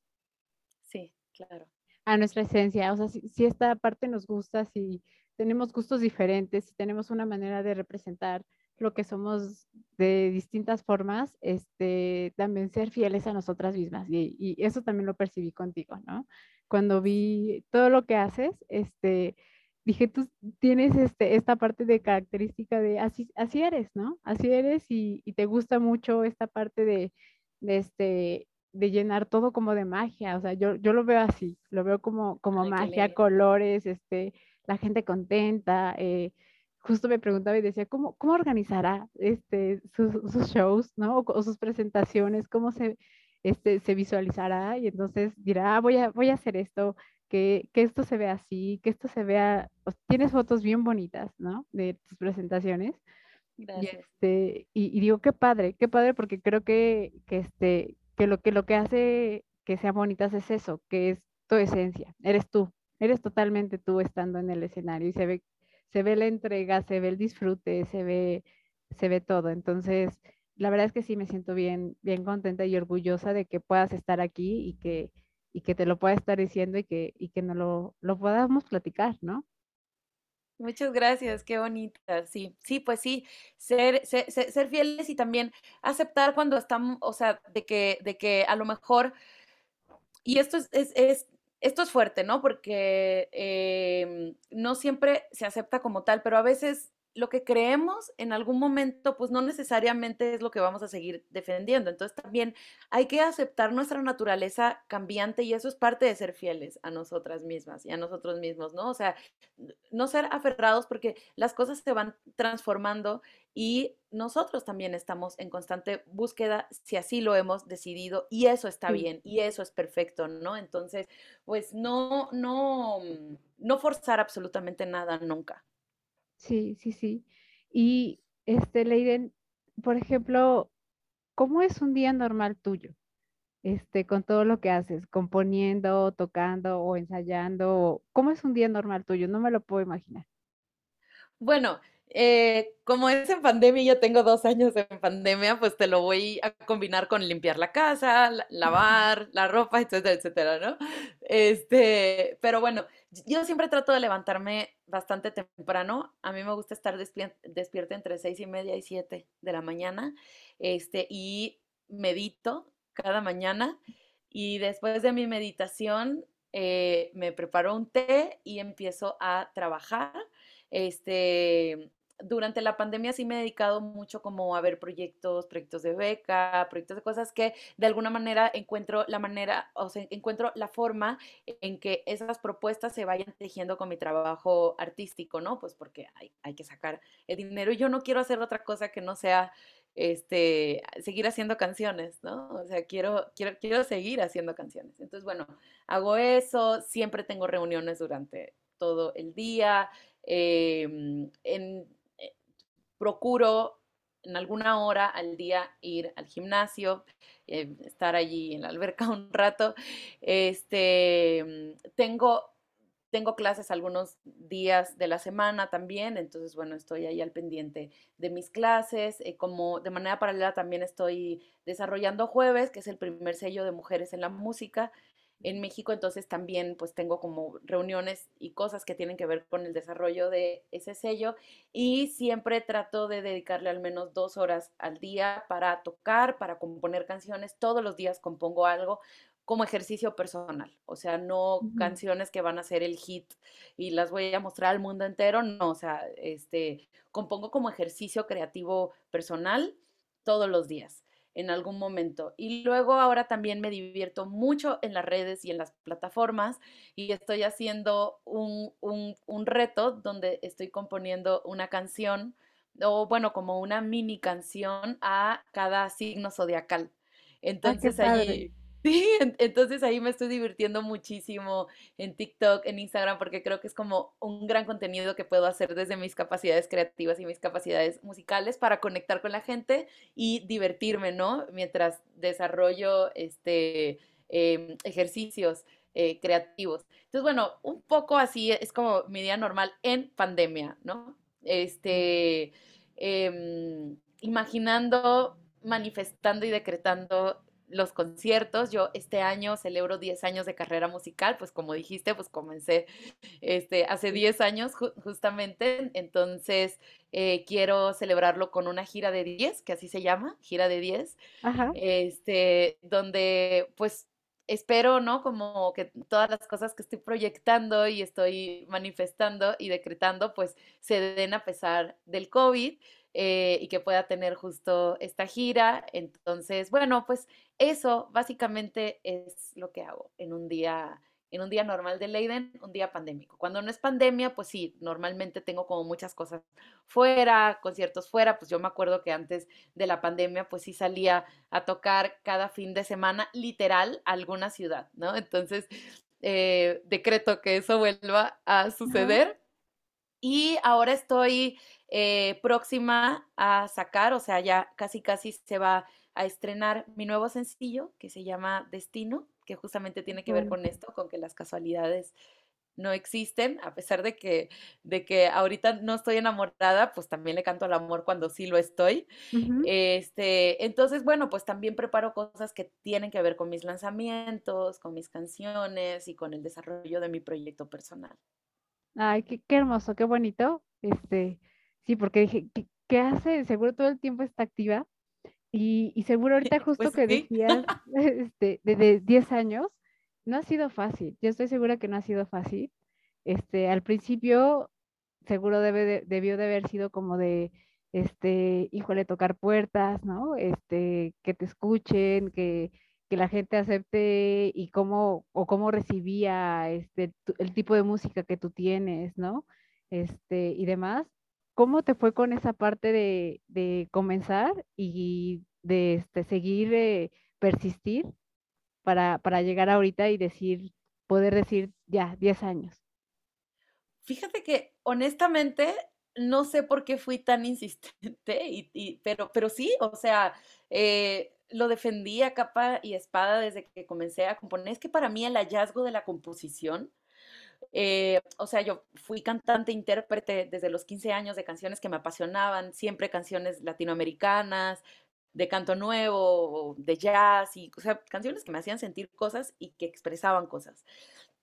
Sí, claro. A nuestra esencia. O sea, si, si esta parte nos gusta, si tenemos gustos diferentes, si tenemos una manera de representar lo que somos de distintas formas, este, también ser fieles a nosotras mismas. Y, y, eso también lo percibí contigo, ¿no? Cuando vi todo lo que haces, este, dije, tú tienes este, esta parte de característica de así, así eres, ¿no? Así eres y, y te gusta mucho esta parte de, de, este, de llenar todo como de magia. O sea, yo, yo lo veo así, lo veo como, como magia, colores, este, la gente contenta. Eh, justo me preguntaba y decía, ¿cómo, cómo organizará este, sus, sus shows, ¿no? O, sus presentaciones, cómo se, este, se visualizará y entonces dirá, ah, voy, a, voy a hacer esto, que, que esto se vea así, que esto se vea, tienes fotos bien bonitas, ¿no? De tus presentaciones. Gracias. Y, este, y, y, digo, qué padre, qué padre, porque creo que, que, este, que, lo, que lo que hace que sean bonitas es eso, que es tu esencia, eres tú, eres totalmente tú estando en el escenario y se ve se ve la entrega, se ve el disfrute, se ve, se ve todo. Entonces, la verdad es que sí me siento bien, bien contenta y orgullosa de que puedas estar aquí y que, y que te lo pueda estar diciendo y que, y que nos lo, lo podamos platicar, ¿no? Muchas gracias, qué bonita. Sí, sí, pues sí, ser, ser, ser, fieles y también aceptar cuando estamos, o sea, de que, de que a lo mejor, y esto es, es, es esto es fuerte, ¿no? Porque eh, no siempre se acepta como tal, pero a veces lo que creemos en algún momento, pues no necesariamente es lo que vamos a seguir defendiendo. Entonces también hay que aceptar nuestra naturaleza cambiante y eso es parte de ser fieles a nosotras mismas y a nosotros mismos, ¿no? O sea, no ser aferrados porque las cosas se van transformando y nosotros también estamos en constante búsqueda si así lo hemos decidido y eso está bien y eso es perfecto, ¿no? Entonces, pues no, no, no forzar absolutamente nada nunca. Sí, sí, sí. Y este, Leiden, por ejemplo, ¿cómo es un día normal tuyo? Este, con todo lo que haces, componiendo, tocando o ensayando, ¿cómo es un día normal tuyo? No me lo puedo imaginar. Bueno, eh, como es en pandemia, yo tengo dos años en pandemia, pues te lo voy a combinar con limpiar la casa, lavar la ropa, etcétera, etcétera, ¿no? Este, pero bueno, yo siempre trato de levantarme bastante temprano. A mí me gusta estar despierta entre seis y media y siete de la mañana, este, y medito cada mañana. Y después de mi meditación, eh, me preparo un té y empiezo a trabajar. Este, durante la pandemia sí me he dedicado mucho como a ver proyectos, proyectos de beca, proyectos de cosas que de alguna manera encuentro la manera, o sea, encuentro la forma en que esas propuestas se vayan tejiendo con mi trabajo artístico, ¿no? Pues porque hay, hay que sacar el dinero y yo no quiero hacer otra cosa que no sea este, seguir haciendo canciones, ¿no? O sea, quiero, quiero, quiero seguir haciendo canciones. Entonces, bueno, hago eso, siempre tengo reuniones durante todo el día. Eh, en, procuro en alguna hora al día ir al gimnasio, eh, estar allí en la alberca un rato. Este, tengo, tengo clases algunos días de la semana también, entonces bueno, estoy ahí al pendiente de mis clases. Eh, como de manera paralela también estoy desarrollando Jueves, que es el primer sello de mujeres en la música en México, entonces también pues tengo como reuniones y cosas que tienen que ver con el desarrollo de ese sello y siempre trato de dedicarle al menos dos horas al día para tocar, para componer canciones. Todos los días compongo algo como ejercicio personal, o sea, no canciones que van a ser el hit y las voy a mostrar al mundo entero, no, o sea, este, compongo como ejercicio creativo personal todos los días en algún momento. Y luego ahora también me divierto mucho en las redes y en las plataformas y estoy haciendo un, un, reto donde estoy componiendo una canción o bueno, como una mini canción a cada signo zodiacal. Ah, Entonces ahí Sí, entonces ahí me estoy divirtiendo muchísimo en TikTok, en Instagram, porque creo que es como un gran contenido que puedo hacer desde mis capacidades creativas y mis capacidades musicales para conectar con la gente y divertirme, ¿no? Mientras desarrollo este, em, ejercicios eh, creativos. Entonces, bueno, un poco así es como mi día normal en pandemia, ¿no? Este, em, imaginando, manifestando y decretando los conciertos. Yo este año celebro 10 años de carrera musical, pues como dijiste, pues comencé este, hace 10 años justamente, entonces eh, quiero celebrarlo con una gira de 10, que así se llama, gira de 10, este, donde pues espero, ¿no? Como que todas las cosas que estoy proyectando y estoy manifestando y decretando, pues se den a pesar del COVID. Eh, y que pueda tener justo esta gira. Entonces, bueno, pues eso básicamente es lo que hago en un día en un día normal de Leiden, un día pandémico. Cuando no es pandemia, pues sí, normalmente tengo como muchas cosas fuera, conciertos fuera, pues yo me acuerdo que antes de la pandemia, pues sí salía a tocar cada fin de semana, literal, a alguna ciudad, ¿no? Entonces, eh, decreto que eso vuelva a suceder. Y ahora estoy eh, próxima a sacar, o sea, ya casi casi se va a estrenar mi nuevo sencillo que se llama Destino, que justamente tiene que ver con esto, con que las casualidades no existen, a pesar de que, de que ahorita no estoy enamorada, pues también le canto al amor cuando sí lo estoy. este, entonces, bueno, pues también preparo cosas que tienen que ver con mis lanzamientos, con mis canciones y con el desarrollo de mi proyecto personal. Ay, qué, qué hermoso, qué bonito. Este, sí, porque dije, ¿qué, qué hace? Seguro todo el tiempo está activa. Y, seguro ahorita justo pues que decías este, de, 10 años, no ha sido fácil. Yo estoy segura que no ha sido fácil. Este, al principio, seguro debe debió de haber sido como de, este, híjole, tocar puertas, ¿no? Este, que te escuchen, que, que la gente acepte y cómo, o cómo recibía este, el tipo de música que tú tienes, ¿no? Este, y demás. ¿Cómo te fue con esa parte de, comenzar y de este, seguir, eh, persistir para, para llegar ahorita y decir, poder decir ya, 10 años? Fíjate que honestamente no sé por qué fui tan insistente, y, pero, pero sí, o sea, eh, lo defendí a capa y espada desde que comencé a componer. Es que para mí el hallazgo de la composición eh, o sea, yo fui cantante, intérprete desde los 15 años de canciones que me apasionaban, siempre canciones latinoamericanas, de canto nuevo, de jazz, y, o sea, canciones que me hacían sentir cosas y que expresaban cosas.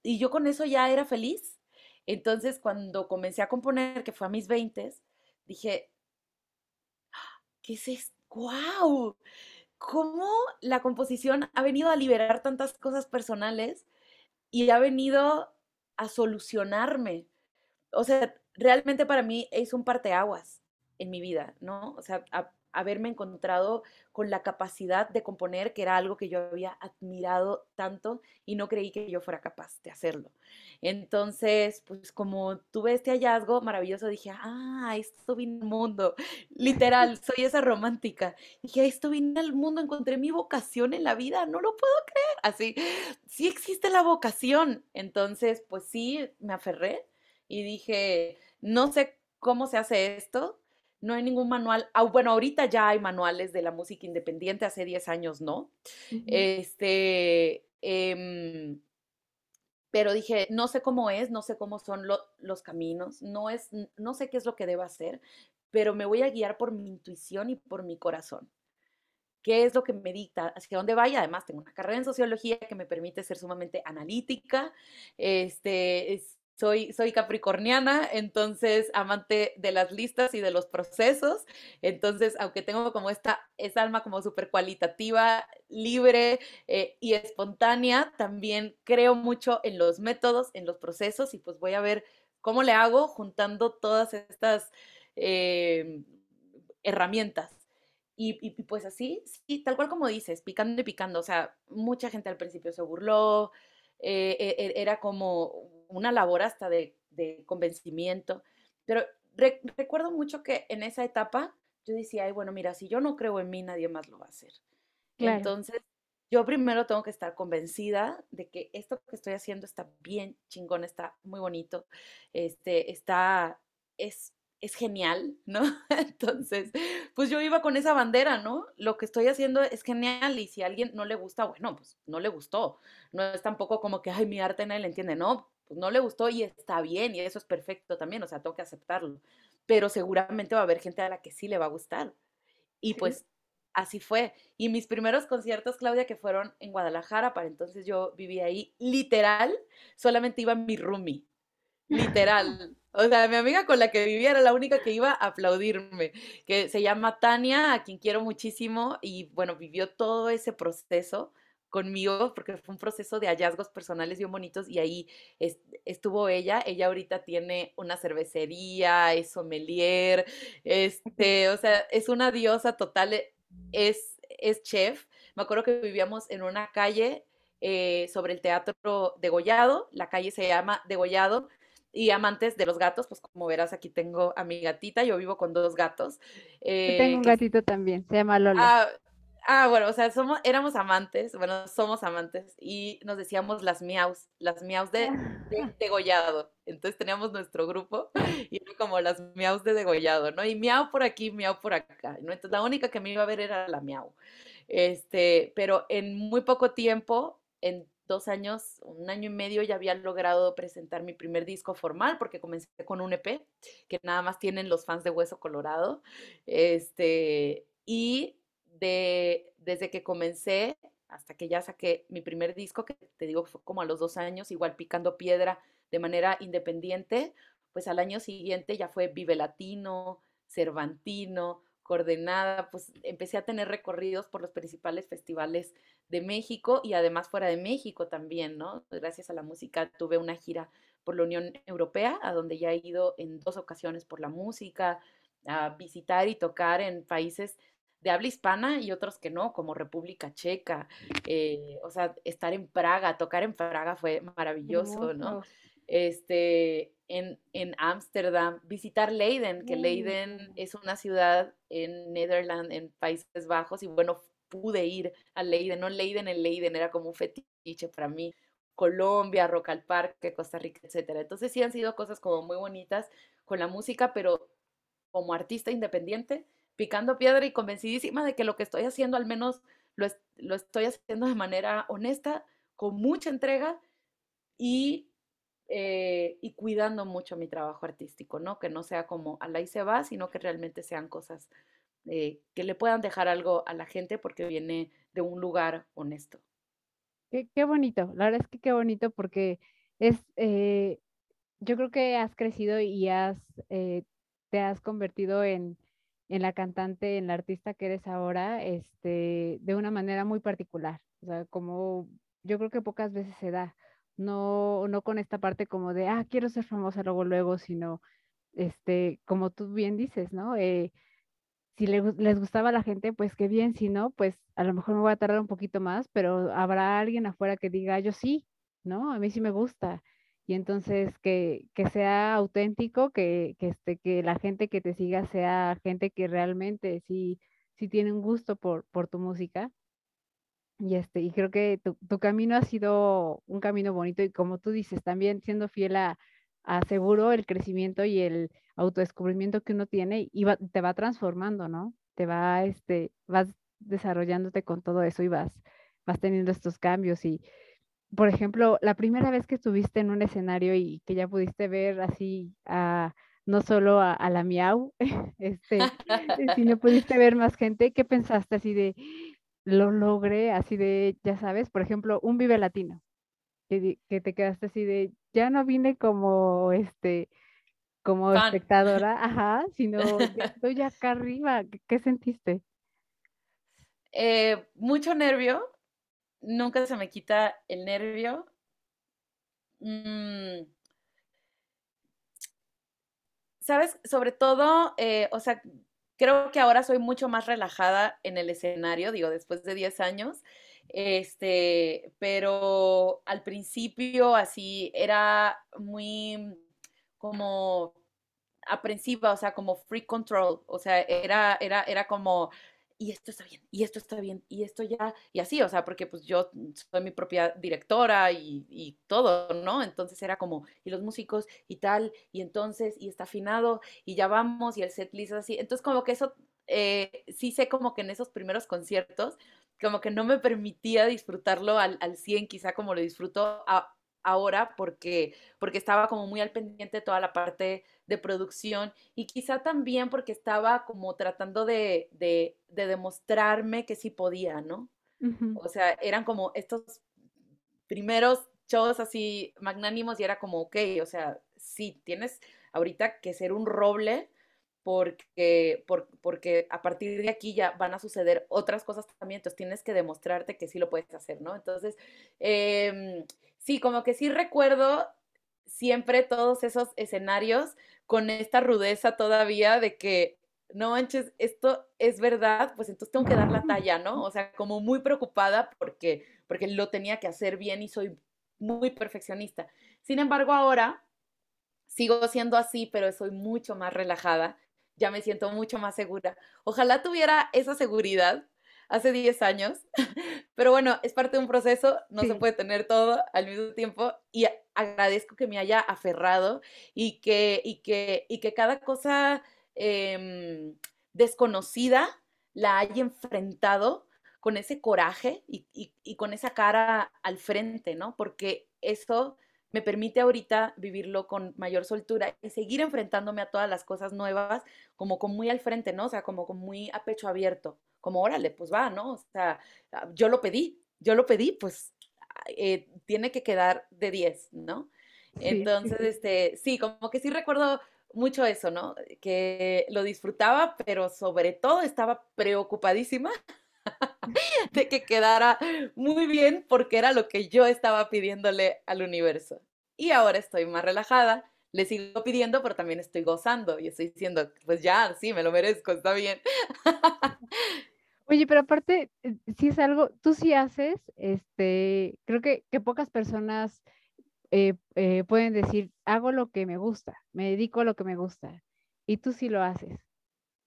Y yo con eso ya era feliz. Entonces, cuando comencé a componer, que fue a mis 20, dije, ¿qué es esto? ¡Wow! ¿Cómo la composición ha venido a liberar tantas cosas personales y ha venido a solucionarme. O sea, realmente para mí es un parteaguas en mi vida, ¿no? O sea, haberme encontrado con la capacidad de componer, que era algo que yo había admirado tanto y no creí que yo fuera capaz de hacerlo. Entonces, pues como tuve este hallazgo maravilloso, dije, ah, esto vino al mundo. Literal, soy esa romántica. Dije, esto vino al mundo, encontré mi vocación en la vida, no lo puedo creer. Así, sí existe la vocación. Entonces, pues sí, me aferré y dije, no sé cómo se hace esto, no hay ningún manual. Ah, bueno, ahorita ya hay manuales de la música independiente, hace 10 años no. Este, em, pero dije, no sé cómo es, no sé cómo son los caminos, no, es, no sé qué es lo que debo hacer, pero me voy a guiar por mi intuición y por mi corazón. ¿Qué es lo que me dicta hacia dónde vaya? Además, tengo una carrera en sociología que me permite ser sumamente analítica. Este, es, soy, soy capricorniana, entonces amante de las listas y de los procesos. Entonces, aunque tengo como esta, esa alma como súper cualitativa, libre eh, y espontánea, también creo mucho en los métodos, en los procesos y pues voy a ver cómo le hago juntando todas estas em, herramientas. Y, y, pues así, sí, tal cual como dices, picando y picando. O sea, mucha gente al principio se burló, eh, e, e, era como una labor hasta de, convencimiento. Pero recuerdo mucho que en esa etapa yo decía, ay, bueno, mira, si yo no creo en mí, nadie más lo va a hacer. Entonces, yo primero tengo que estar convencida de que esto que estoy haciendo está bien chingón, está muy bonito, este, está, es, es genial, ¿no? Entonces, pues yo iba con esa bandera, ¿no? Lo que estoy haciendo es genial y si a alguien no le gusta, bueno, pues no le gustó. No es tampoco como que, ay, mi arte nadie le entiende, no, pues no le gustó y está bien y eso es perfecto también, o sea, tengo que aceptarlo. Pero seguramente va a haber gente a la que sí le va a gustar. Y pues así fue. Y mis primeros conciertos, Claudia, que fueron en Guadalajara, para entonces yo vivía ahí, literal, solamente iba mi roomie, literal. O sea, mi amiga con la que vivía era la única que iba a aplaudirme, que se llama Tania, a quien quiero muchísimo, y bueno, vivió todo ese proceso conmigo, porque fue un proceso de hallazgos personales bien bonitos, y ahí estuvo ella. Ella ahorita tiene una cervecería, es sommelier, este, o sea, es una diosa total, e, es, es chef. Me acuerdo que vivíamos en una calle eh, sobre el teatro Degollado, la calle se llama Degollado, y amantes de los gatos, pues como verás aquí tengo a mi gatita, yo vivo con dos gatos. Eh, tengo un gatito también, se llama Lola. Ah, ah, bueno, o sea, somos, éramos amantes, bueno, somos amantes y nos decíamos las miaus, las miaus de, de degollado. Entonces teníamos nuestro grupo y era como las miaus de degollado, ¿no? Y miau por aquí, miau por acá, ¿no? Entonces la única que me iba a ver era la miau. Este, pero en muy poco tiempo, en dos años, un año y medio ya había logrado presentar mi primer disco formal porque comencé con un EP que nada más tienen los fans de Hueso Colorado. Este, y de, desde que comencé hasta que ya saqué mi primer disco, que te digo fue como a los dos años, igual picando piedra de manera independiente, pues al año siguiente ya fue Vive Latino, Cervantino, Coordenada, pues empecé a tener recorridos por los principales festivales de México y además fuera de México también, ¿no? Gracias a la música tuve una gira por la Unión Europea, a donde ya he ido en dos ocasiones por la música, a visitar y tocar en países de habla hispana y otros que no, como República Checa, eh, o sea, estar en Praga, tocar en Praga fue maravilloso, ¿no? Este, en Ámsterdam, visitar Leiden, que Leiden es una ciudad en Netherlands, en Países Bajos, y bueno, pude ir a Leiden, no Leiden en Leiden, era como un fetiche para mí. Colombia, Rock al Parque, Costa Rica, etcétera. Entonces sí han sido cosas como muy bonitas con la música, pero como artista independiente, picando piedra y convencidísima de que lo que estoy haciendo al menos lo, lo estoy haciendo de manera honesta, con mucha entrega y, eh, y cuidando mucho mi trabajo artístico, ¿no? Que no sea como a la y se va, sino que realmente sean cosas eh, que le puedan dejar algo a la gente porque viene de un lugar honesto. Qué, qué bonito, la verdad es que qué bonito porque es, eh, yo creo que has crecido y has, te has convertido en, en la cantante, en la artista que eres ahora, este, de una manera muy particular. O sea, como yo creo que pocas veces se da. No, no con esta parte como de, ah, quiero ser famosa luego, luego, sino, este, como tú bien dices, ¿no? Eh, si les gustaba a la gente, pues qué bien, si no, pues a lo mejor me voy a tardar un poquito más, pero habrá alguien afuera que diga, yo sí, ¿no? A mí sí me gusta. Y entonces que, que sea auténtico, que, que, este, que la gente que te siga sea gente que realmente sí, sí tiene un gusto por, por tu música. Y, este, y creo que tu, tu camino ha sido un camino bonito y como tú dices, también siendo fiel a, aseguro el crecimiento y el autodescubrimiento que uno tiene y te va transformando, ¿no? Te va, este, vas desarrollándote con todo eso y vas, vas teniendo estos cambios y, por ejemplo, la primera vez que estuviste en un escenario y que ya pudiste ver así a no solo a, la miau, este, sino pudiste ver más gente, ¿qué pensaste así de, lo logré, así de, ya sabes, por ejemplo, un Vive Latino, que, que te quedaste así de, ya no vine como este como espectadora, ajá, sino estoy acá arriba. ¿Qué, sentiste? Eh, mucho nervio, nunca se me quita el nervio. Mm. Sabes, sobre todo, eh, o sea, creo que ahora soy mucho más relajada en el escenario, digo, después de 10 años. Este, pero al principio así era muy como aprensiva, o sea, como free control, o sea, era, era, era como y esto está bien, y esto está bien, y esto ya, y así, o sea, porque pues yo soy mi propia directora y, y, todo, ¿no? Entonces era como, y los músicos y tal, y entonces, y está afinado, y ya vamos, y el set list así. Entonces como que eso, eh, sí sé como que en esos primeros conciertos, como que no me permitía disfrutarlo al, al 100, quizá como lo disfruto a, ahora porque, porque estaba como muy al pendiente toda la parte de producción y quizá también porque estaba como tratando de, de, demostrarme que sí podía, ¿no? O sea, eran como estos primeros shows así magnánimos y era como, ok, o sea, sí, tienes ahorita que ser un roble porque, porque a partir de aquí ya van a suceder otras cosas también, entonces tienes que demostrarte que sí lo puedes hacer, ¿no? Entonces, eh, sí, como que sí recuerdo siempre todos esos escenarios con esta rudeza todavía de que, no manches, esto es verdad, pues entonces tengo que dar la talla, ¿no? O sea, como muy preocupada porque, porque lo tenía que hacer bien y soy muy perfeccionista. Sin embargo, ahora sigo siendo así, pero soy mucho más relajada, ya me siento mucho más segura. Ojalá tuviera esa seguridad hace 10 años, pero bueno, es parte de un proceso, no se puede tener todo al mismo tiempo y agradezco que me haya aferrado y que, y que, y que cada cosa em, desconocida la haya enfrentado con ese coraje y, y, con esa cara al frente, ¿no? Porque eso me permite ahorita vivirlo con mayor soltura y seguir enfrentándome a todas las cosas nuevas como con muy al frente, ¿no? O sea, como con muy a pecho abierto como órale, pues va, ¿no? O sea, ah, yo lo pedí, yo lo pedí, pues eh, tiene que quedar de 10, ¿no? Entonces, este, sí, como que sí recuerdo mucho eso, ¿no? Que lo disfrutaba, pero sobre todo estaba preocupadísima de que quedara muy bien porque era lo que yo estaba pidiéndole al universo. Y ahora estoy más relajada, le sigo pidiendo, pero también estoy gozando y estoy diciendo, pues ya, sí, me lo merezco, está bien. Oye, pero aparte, eh, si es algo, tú sí haces, este, creo que, que pocas personas eh, eh, pueden decir, hago lo que me gusta, me dedico a lo que me gusta, y tú sí lo haces,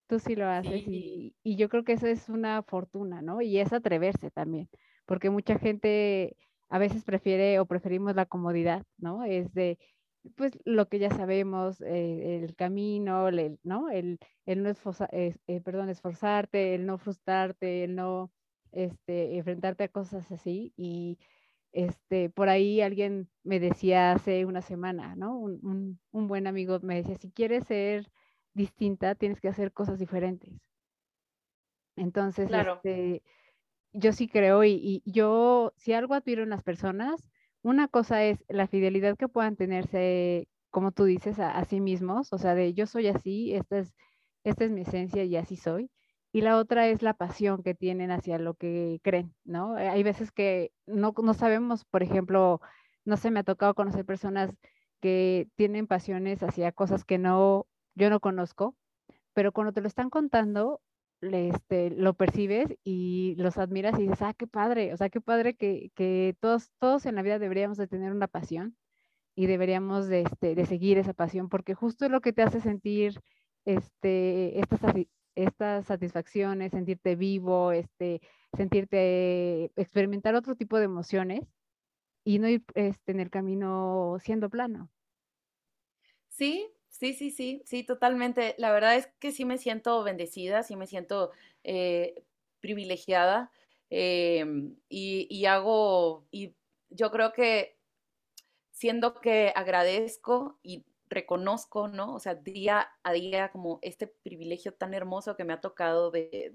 tú sí lo haces, y, y, yo creo que eso es una fortuna, ¿no? Y es atreverse también, porque mucha gente a veces prefiere o preferimos la comodidad, ¿no? Es de, pues lo que ya sabemos, eh, el camino, el, ¿no? El, el no eh, perdón, esforzarte, el no frustrarte, el no este, enfrentarte a cosas así. Y este, por ahí alguien me decía hace una semana, ¿no? Un, un, buen amigo me decía, si quieres ser distinta, tienes que hacer cosas diferentes. Entonces, este, yo sí creo y, y yo, si algo admiro en las personas, una cosa es la fidelidad que puedan tenerse, como tú dices, a, sí mismos, o sea, de yo soy así, esta es, esta es mi esencia y así soy. Y la otra es la pasión que tienen hacia lo que creen, ¿no? Eh, hay veces que no, no sabemos, por ejemplo, no se me ha tocado conocer personas que tienen pasiones hacia cosas que no, yo no conozco, pero cuando te lo están contando, este, lo percibes y los admiras y dices, ah, qué padre, o sea, qué padre que, que todos, todos en la vida deberíamos de tener una pasión y deberíamos de, este, de seguir esa pasión, porque justo es lo que te hace sentir este, estas, estas satisfacciones, sentirte vivo, este, sentirte, experimentar otro tipo de emociones y no ir este, en el camino siendo plano. Sí, Sí, sí, sí, sí, totalmente. La verdad es que sí me siento bendecida, sí me siento eh, privilegiada em, y, hago, y yo creo que siendo que agradezco y reconozco, ¿no? O sea, día a día como este privilegio tan hermoso que me ha tocado de,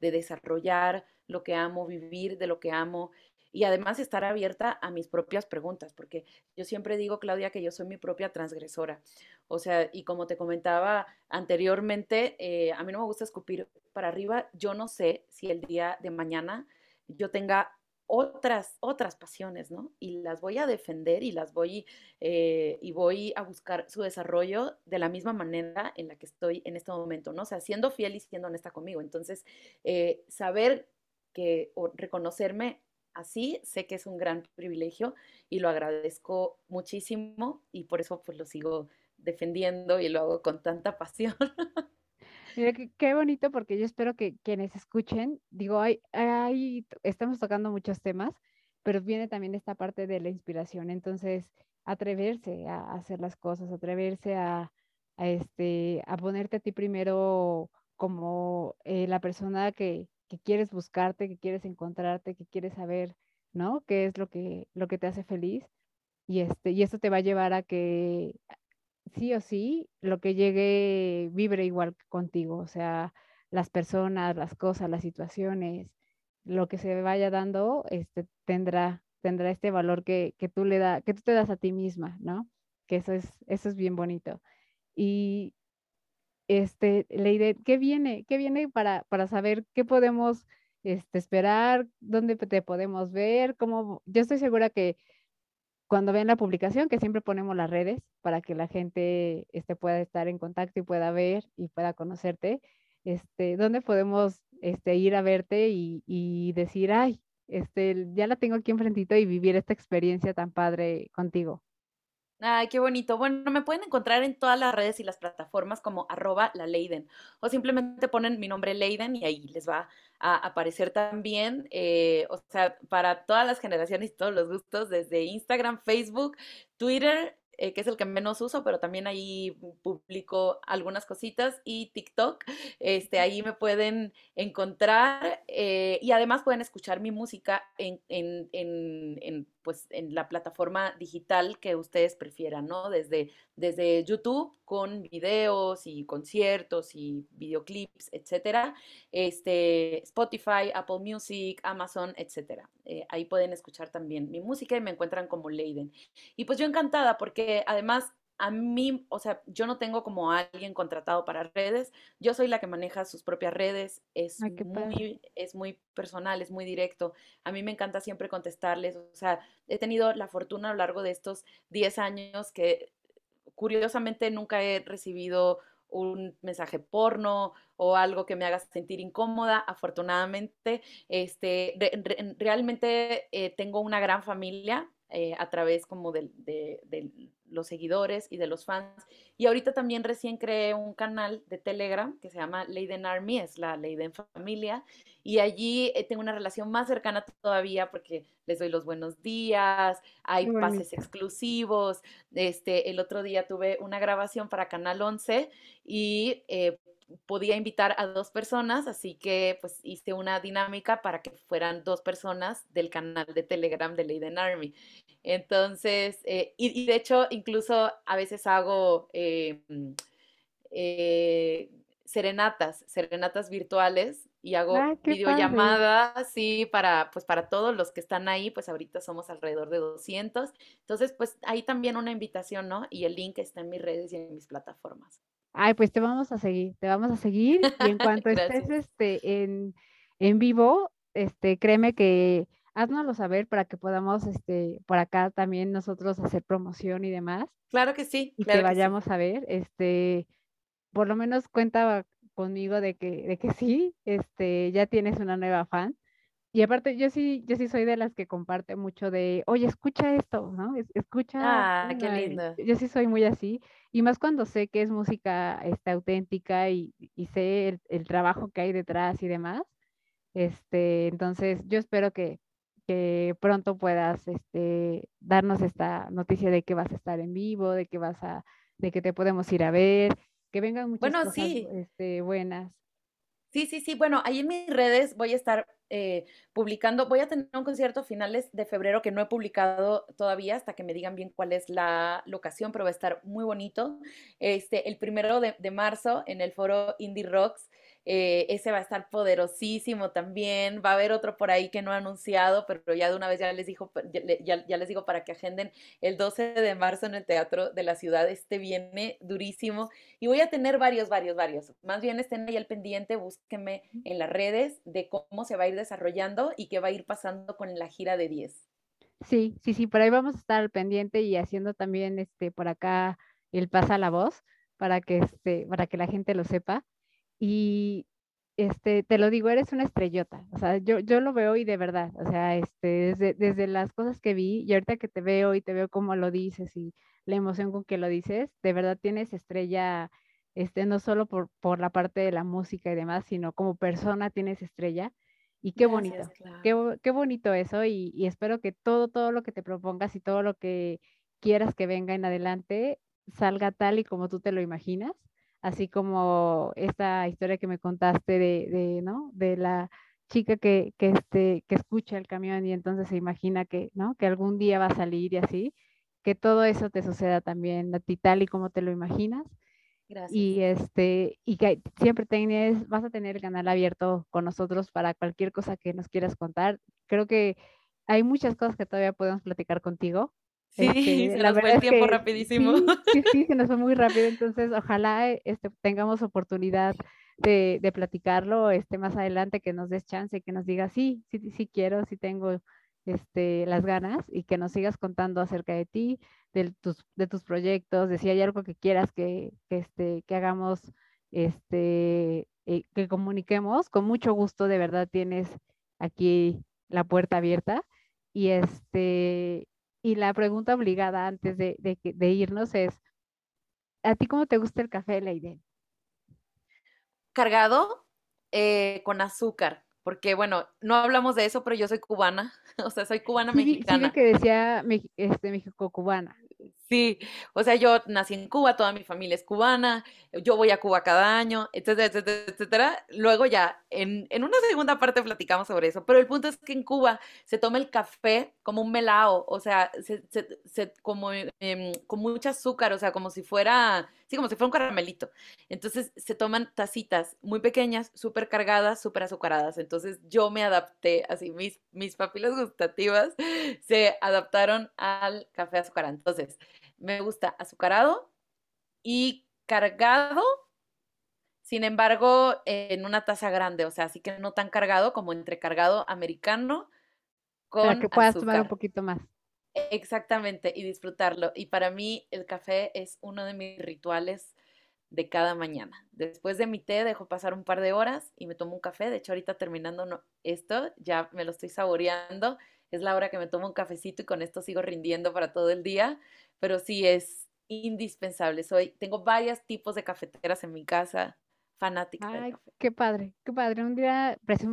de desarrollar lo que amo, vivir de lo que amo y además estar abierta a mis propias preguntas, porque yo siempre digo, Claudia, que yo soy mi propia transgresora. O sea, y como te comentaba anteriormente, eh, a mí no me gusta escupir para arriba. Yo no sé si el día de mañana yo tenga otras, otras pasiones, ¿no? Y las voy a defender y las voy, eh, y voy a buscar su desarrollo de la misma manera en la que estoy en este momento, ¿no? O sea, siendo fiel y siendo honesta conmigo. Entonces, eh, saber que, o reconocerme así, sé que es un gran privilegio y lo agradezco muchísimo y por eso pues lo sigo defendiendo y lo hago con tanta pasión. Mira, qué, bonito porque yo espero que quienes escuchen, digo, hay, hay, estamos tocando muchos temas, pero viene también esta parte de la inspiración. Entonces, atreverse a hacer las cosas, atreverse a, este, a ponerte a ti primero como eh, la persona que, que, quieres buscarte, que quieres encontrarte, que quieres saber, ¿no? ¿Qué es lo que, lo que te hace feliz? Y, este, y esto te va a llevar a que sí o sí lo que llegue vibre igual contigo, o sea, las personas, las cosas, las situaciones, lo que se vaya dando, este, tendrá, tendrá este valor que, que tú le da, que tú te das a ti misma, ¿no? Que eso es, eso es bien bonito. Y este, Leide, ¿qué viene? ¿Qué viene para, para saber qué podemos este, esperar? ¿Dónde te podemos ver? ¿Cómo? Yo estoy segura que cuando vean la publicación, que siempre ponemos las redes para que la gente este, pueda estar en contacto y pueda ver y pueda conocerte, este, ¿dónde podemos este, ir a verte y, y decir, ay, este, ya la tengo aquí enfrentito y vivir esta experiencia tan padre contigo? Ay, qué bonito. Bueno, me pueden encontrar en todas las redes y las plataformas como arroba la Leiden. O simplemente ponen mi nombre Leiden y ahí les va a aparecer también. Eh, o sea, para todas las generaciones y todos los gustos, desde Instagram, Facebook, Twitter, eh, que es el que menos uso, pero también ahí publico algunas cositas y TikTok, este, ahí me pueden encontrar eh, y además pueden escuchar mi música en, en, en, pues, en la plataforma digital que ustedes prefieran, ¿no? Desde, desde YouTube con videos y conciertos y videoclips, etcétera, este, Spotify, Apple Music, Amazon, etcétera. Eh, ahí pueden escuchar también mi música y me encuentran como Leiden. Y pues yo encantada porque además a mí, o sea, yo no tengo como alguien contratado para redes, yo soy la que maneja sus propias redes, es, muy, es muy personal, es muy directo, a mí me encanta siempre contestarles, o sea, he tenido la fortuna a lo largo de estos 10 años que curiosamente nunca he recibido un mensaje porno o algo que me haga sentir incómoda. Afortunadamente, este, realmente eh, tengo una gran familia eh, a través como de, los seguidores y de los fans. Y ahorita también recién creé un canal de Telegram que se llama Leiden Army, es la Leiden Familia. Y allí eh, tengo una relación más cercana todavía porque les doy los buenos días, hay pases exclusivos. Este, el otro día tuve una grabación para Canal 11 y eh, podía invitar a dos personas, así que pues hice una dinámica para que fueran dos personas del canal de Telegram de Leiden Army. Entonces, eh, y, de hecho, incluso a veces hago eh, eh, serenatas, serenatas virtuales y hago ah, videollamadas, sí, para, pues para todos los que están ahí, pues ahorita somos alrededor de 200. Entonces, pues ahí también una invitación, ¿no? Y el link está en mis redes y en mis plataformas. Ay, pues te vamos a seguir, te vamos a seguir y en cuanto estés este, en, en, vivo, este, créeme que haznoslo saber para que podamos este, por acá también nosotros hacer promoción y demás. Claro que sí. Y que vayamos a ver, este, por lo menos cuenta conmigo de que, de que sí, este, ya tienes una nueva fan. Y aparte, yo sí, yo sí soy de las que comparte mucho de, oye, escucha esto, ¿no? Escucha. Ah, qué lindo. Yo sí soy muy así. Y más cuando sé que es música este, auténtica y, y sé el, trabajo que hay detrás y demás. Este, entonces, yo espero que, que pronto puedas este, darnos esta noticia de que vas a estar en vivo, de que vas a, de que te podemos ir a ver, que vengan muchas bueno, cosas este, buenas. Sí, sí, sí. Bueno, ahí en mis redes voy a estar eh, publicando, voy a tener un concierto finales de febrero que no he publicado todavía hasta que me digan bien cuál es la locación, pero va a estar muy bonito. Este, el primero de marzo en el foro Indie Rocks eh, ese va a estar poderosísimo también. Va a haber otro por ahí que no ha anunciado, pero ya de una vez ya les, dijo, ya, les digo para que agenden el 12 de marzo en el Teatro de la Ciudad. Este viene durísimo. Y voy a tener varios, varios, varios. Más bien estén ahí al pendiente, búsquenme en las redes de cómo se va a ir desarrollando y qué va a ir pasando con la gira de 10. Sí, sí, sí, por ahí vamos a estar al pendiente y haciendo también este por acá el pasa la voz para que este, para que la gente lo sepa. Y este, te lo digo, eres una estrellota. O sea, yo, yo lo veo y de verdad, o sea, este, desde, desde las cosas que vi y ahorita que te veo y te veo cómo lo dices y la emoción con que lo dices, de verdad tienes estrella este, no solo por, por la parte de la música y demás, sino como persona tienes estrella. Y qué bonito, qué, qué, bonito eso y, y, espero que todo, todo lo que te propongas y todo lo que quieras que venga en adelante salga tal y como tú te lo imaginas, así como esta historia que me contaste de, de ¿no? De la chica que, que, este, que escucha el camión y entonces se imagina que, ¿no? Que algún día va a salir y así, que todo eso te suceda también a ti tal y como te lo imaginas. Gracias. Y, este, y que siempre tienes, vas a tener el canal abierto con nosotros para cualquier cosa que nos quieras contar. Creo que hay muchas cosas que todavía podemos platicar contigo. Sí, este, se nos fue el tiempo rapidísimo. Sí, sí, se nos fue muy rápido. Entonces, ojalá este, tengamos oportunidad de, de, platicarlo este, más adelante, que nos des chance, que nos digas, sí, sí, sí quiero, sí tengo este, las ganas y que nos sigas contando acerca de ti, de tus, de tus proyectos, de si hay algo que quieras que, que, este, que hagamos, este, eh, que comuniquemos. Con mucho gusto, de verdad, tienes aquí la puerta abierta. Y, este, y la pregunta obligada antes de, de, de irnos es, ¿a ti cómo te gusta el café, Leiden? Cargado eh, con azúcar porque bueno, no hablamos de eso, pero yo soy cubana, o sea, soy cubana mexicana. Sí, que decía este, México cubana. Sí, o sea, yo nací en Cuba, toda mi familia es cubana, yo voy a Cuba cada año, etcétera, etcétera, etcétera. Luego ya, en, en, una segunda parte platicamos sobre eso, pero el punto es que en Cuba se toma el café como un melao, o sea, se, se, como em, con mucho azúcar, o sea, como si fuera, sí, como si fuera un caramelito. Entonces se toman tacitas muy pequeñas, súper cargadas, súper azucaradas. Entonces yo me adapté, así mis, mis papilas gustativas se adaptaron al café azucarado. Entonces, me gusta azucarado y cargado, sin embargo, en una taza grande, o sea, así que no tan cargado como entre cargado americano con Para que puedas tomar un poquito más. Exactamente, y disfrutarlo. Y para mí el café es uno de mis rituales de cada mañana. Después de mi té dejo pasar un par de horas y me tomo un café. De hecho, ahorita terminando esto, ya me lo estoy saboreando. Es la hora que me tomo un cafecito y con esto sigo rindiendo para todo el día. Pero sí es indispensable. Soy, tengo varios tipos de cafeteras en mi casa, fanática Ay, del café. Qué padre, qué padre. Un día las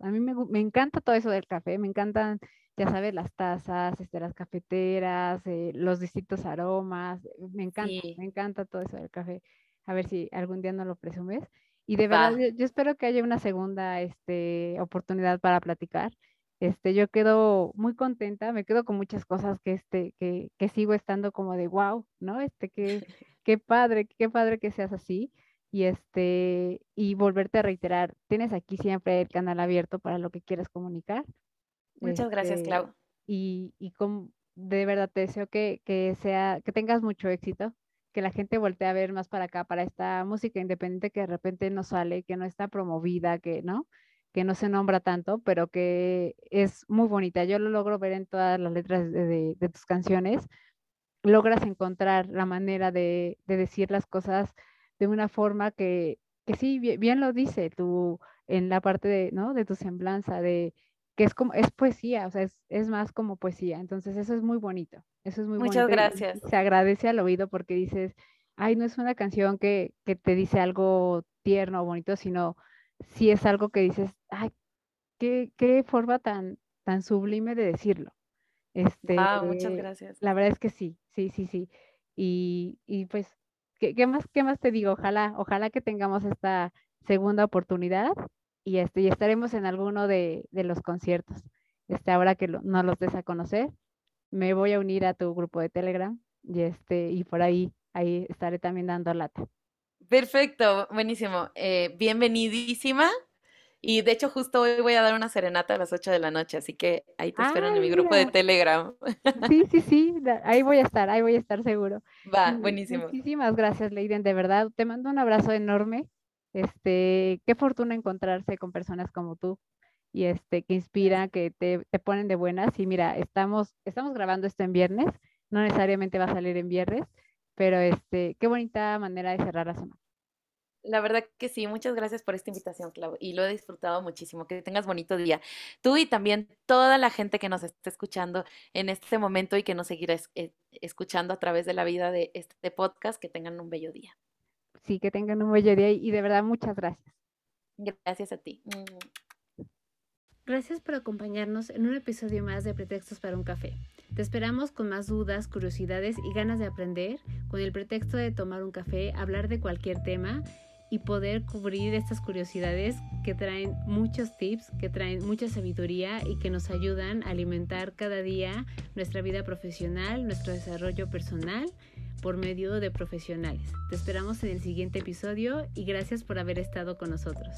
A mí me, me, encanta todo eso del café, me encantan, ya sabes, las tazas, este, las cafeteras, eh, los distintos aromas. Me encanta, me encanta todo eso del café. A ver si algún día no lo presumes. Y de verdad, yo, yo, espero que haya una segunda este, oportunidad para platicar. Este, yo quedo muy contenta, me quedo con muchas cosas que, este, que, que sigo estando como de wow, ¿no? Este, que, qué padre, qué padre que seas así. Y este, y volverte a reiterar, tienes aquí siempre el canal abierto para lo que quieras comunicar. Muchas gracias, este, Clau. Y, y con, de verdad te deseo que, que sea, que tengas mucho éxito, que la gente voltee a ver más para acá, para esta música independiente que de repente no sale, que no está promovida, que, ¿no? que no se nombra tanto, pero que es muy bonita. Yo lo logro ver en todas las letras de, tus canciones. Logras encontrar la manera de, decir las cosas de una forma que, que sí, bien, lo dice tú en la parte de, ¿no? de tu semblanza, de que es como, es poesía, o sea, es, más como poesía. Entonces, eso es muy bonito. Eso es muy Muchas gracias. Se agradece al oído porque dices, ay, no es una canción que, que te dice algo tierno o bonito, sino si es algo que dices, ay, qué, qué forma tan, tan sublime de decirlo. Este, muchas gracias. La verdad es que sí, sí, sí, sí. Y, y pues, ¿qué, ¿qué, más, ¿qué más te digo? Ojalá, ojalá que tengamos esta segunda oportunidad y, este, y estaremos en alguno de, de los conciertos. Este, ahora que lo, nos los des a conocer, me voy a unir a tu grupo de Telegram y, este, y por ahí, ahí estaré también dando lata. Perfecto, buenísimo. Eh, bienvenidísima. Y de hecho, justo hoy voy a dar una serenata a las 8 de la noche, así que ahí te espero en mi grupo de Telegram. Sí, sí, sí, ahí voy a estar, ahí voy a estar seguro. Va, buenísimo. Muchísimas gracias, Leiden, de verdad. Te mando un abrazo enorme. Este, qué fortuna encontrarse con personas como tú y este, que inspiran, que te, te ponen de buenas. Y mira, estamos, estamos grabando esto en viernes, no necesariamente va a salir en viernes, pero este, qué bonita manera de cerrar la semana. La verdad que sí, muchas gracias por esta invitación, Clau, y lo he disfrutado muchísimo. Que tengas bonito día. Tú y también toda la gente que nos está escuchando en este momento y que nos seguirá eh, escuchando a través de la vida de este podcast, que tengan un bello día. Sí, que tengan un buen día y de verdad muchas gracias. Gracias a ti. Gracias por acompañarnos en un episodio más de Pretextos para un café. Te esperamos con más dudas, curiosidades y ganas de aprender, con el pretexto de tomar un café, hablar de cualquier tema y poder cubrir estas curiosidades que traen muchos tips, que traen mucha sabiduría y que nos ayudan a alimentar cada día nuestra vida profesional, nuestro desarrollo personal por medio de profesionales. Te esperamos en el siguiente episodio y gracias por haber estado con nosotros.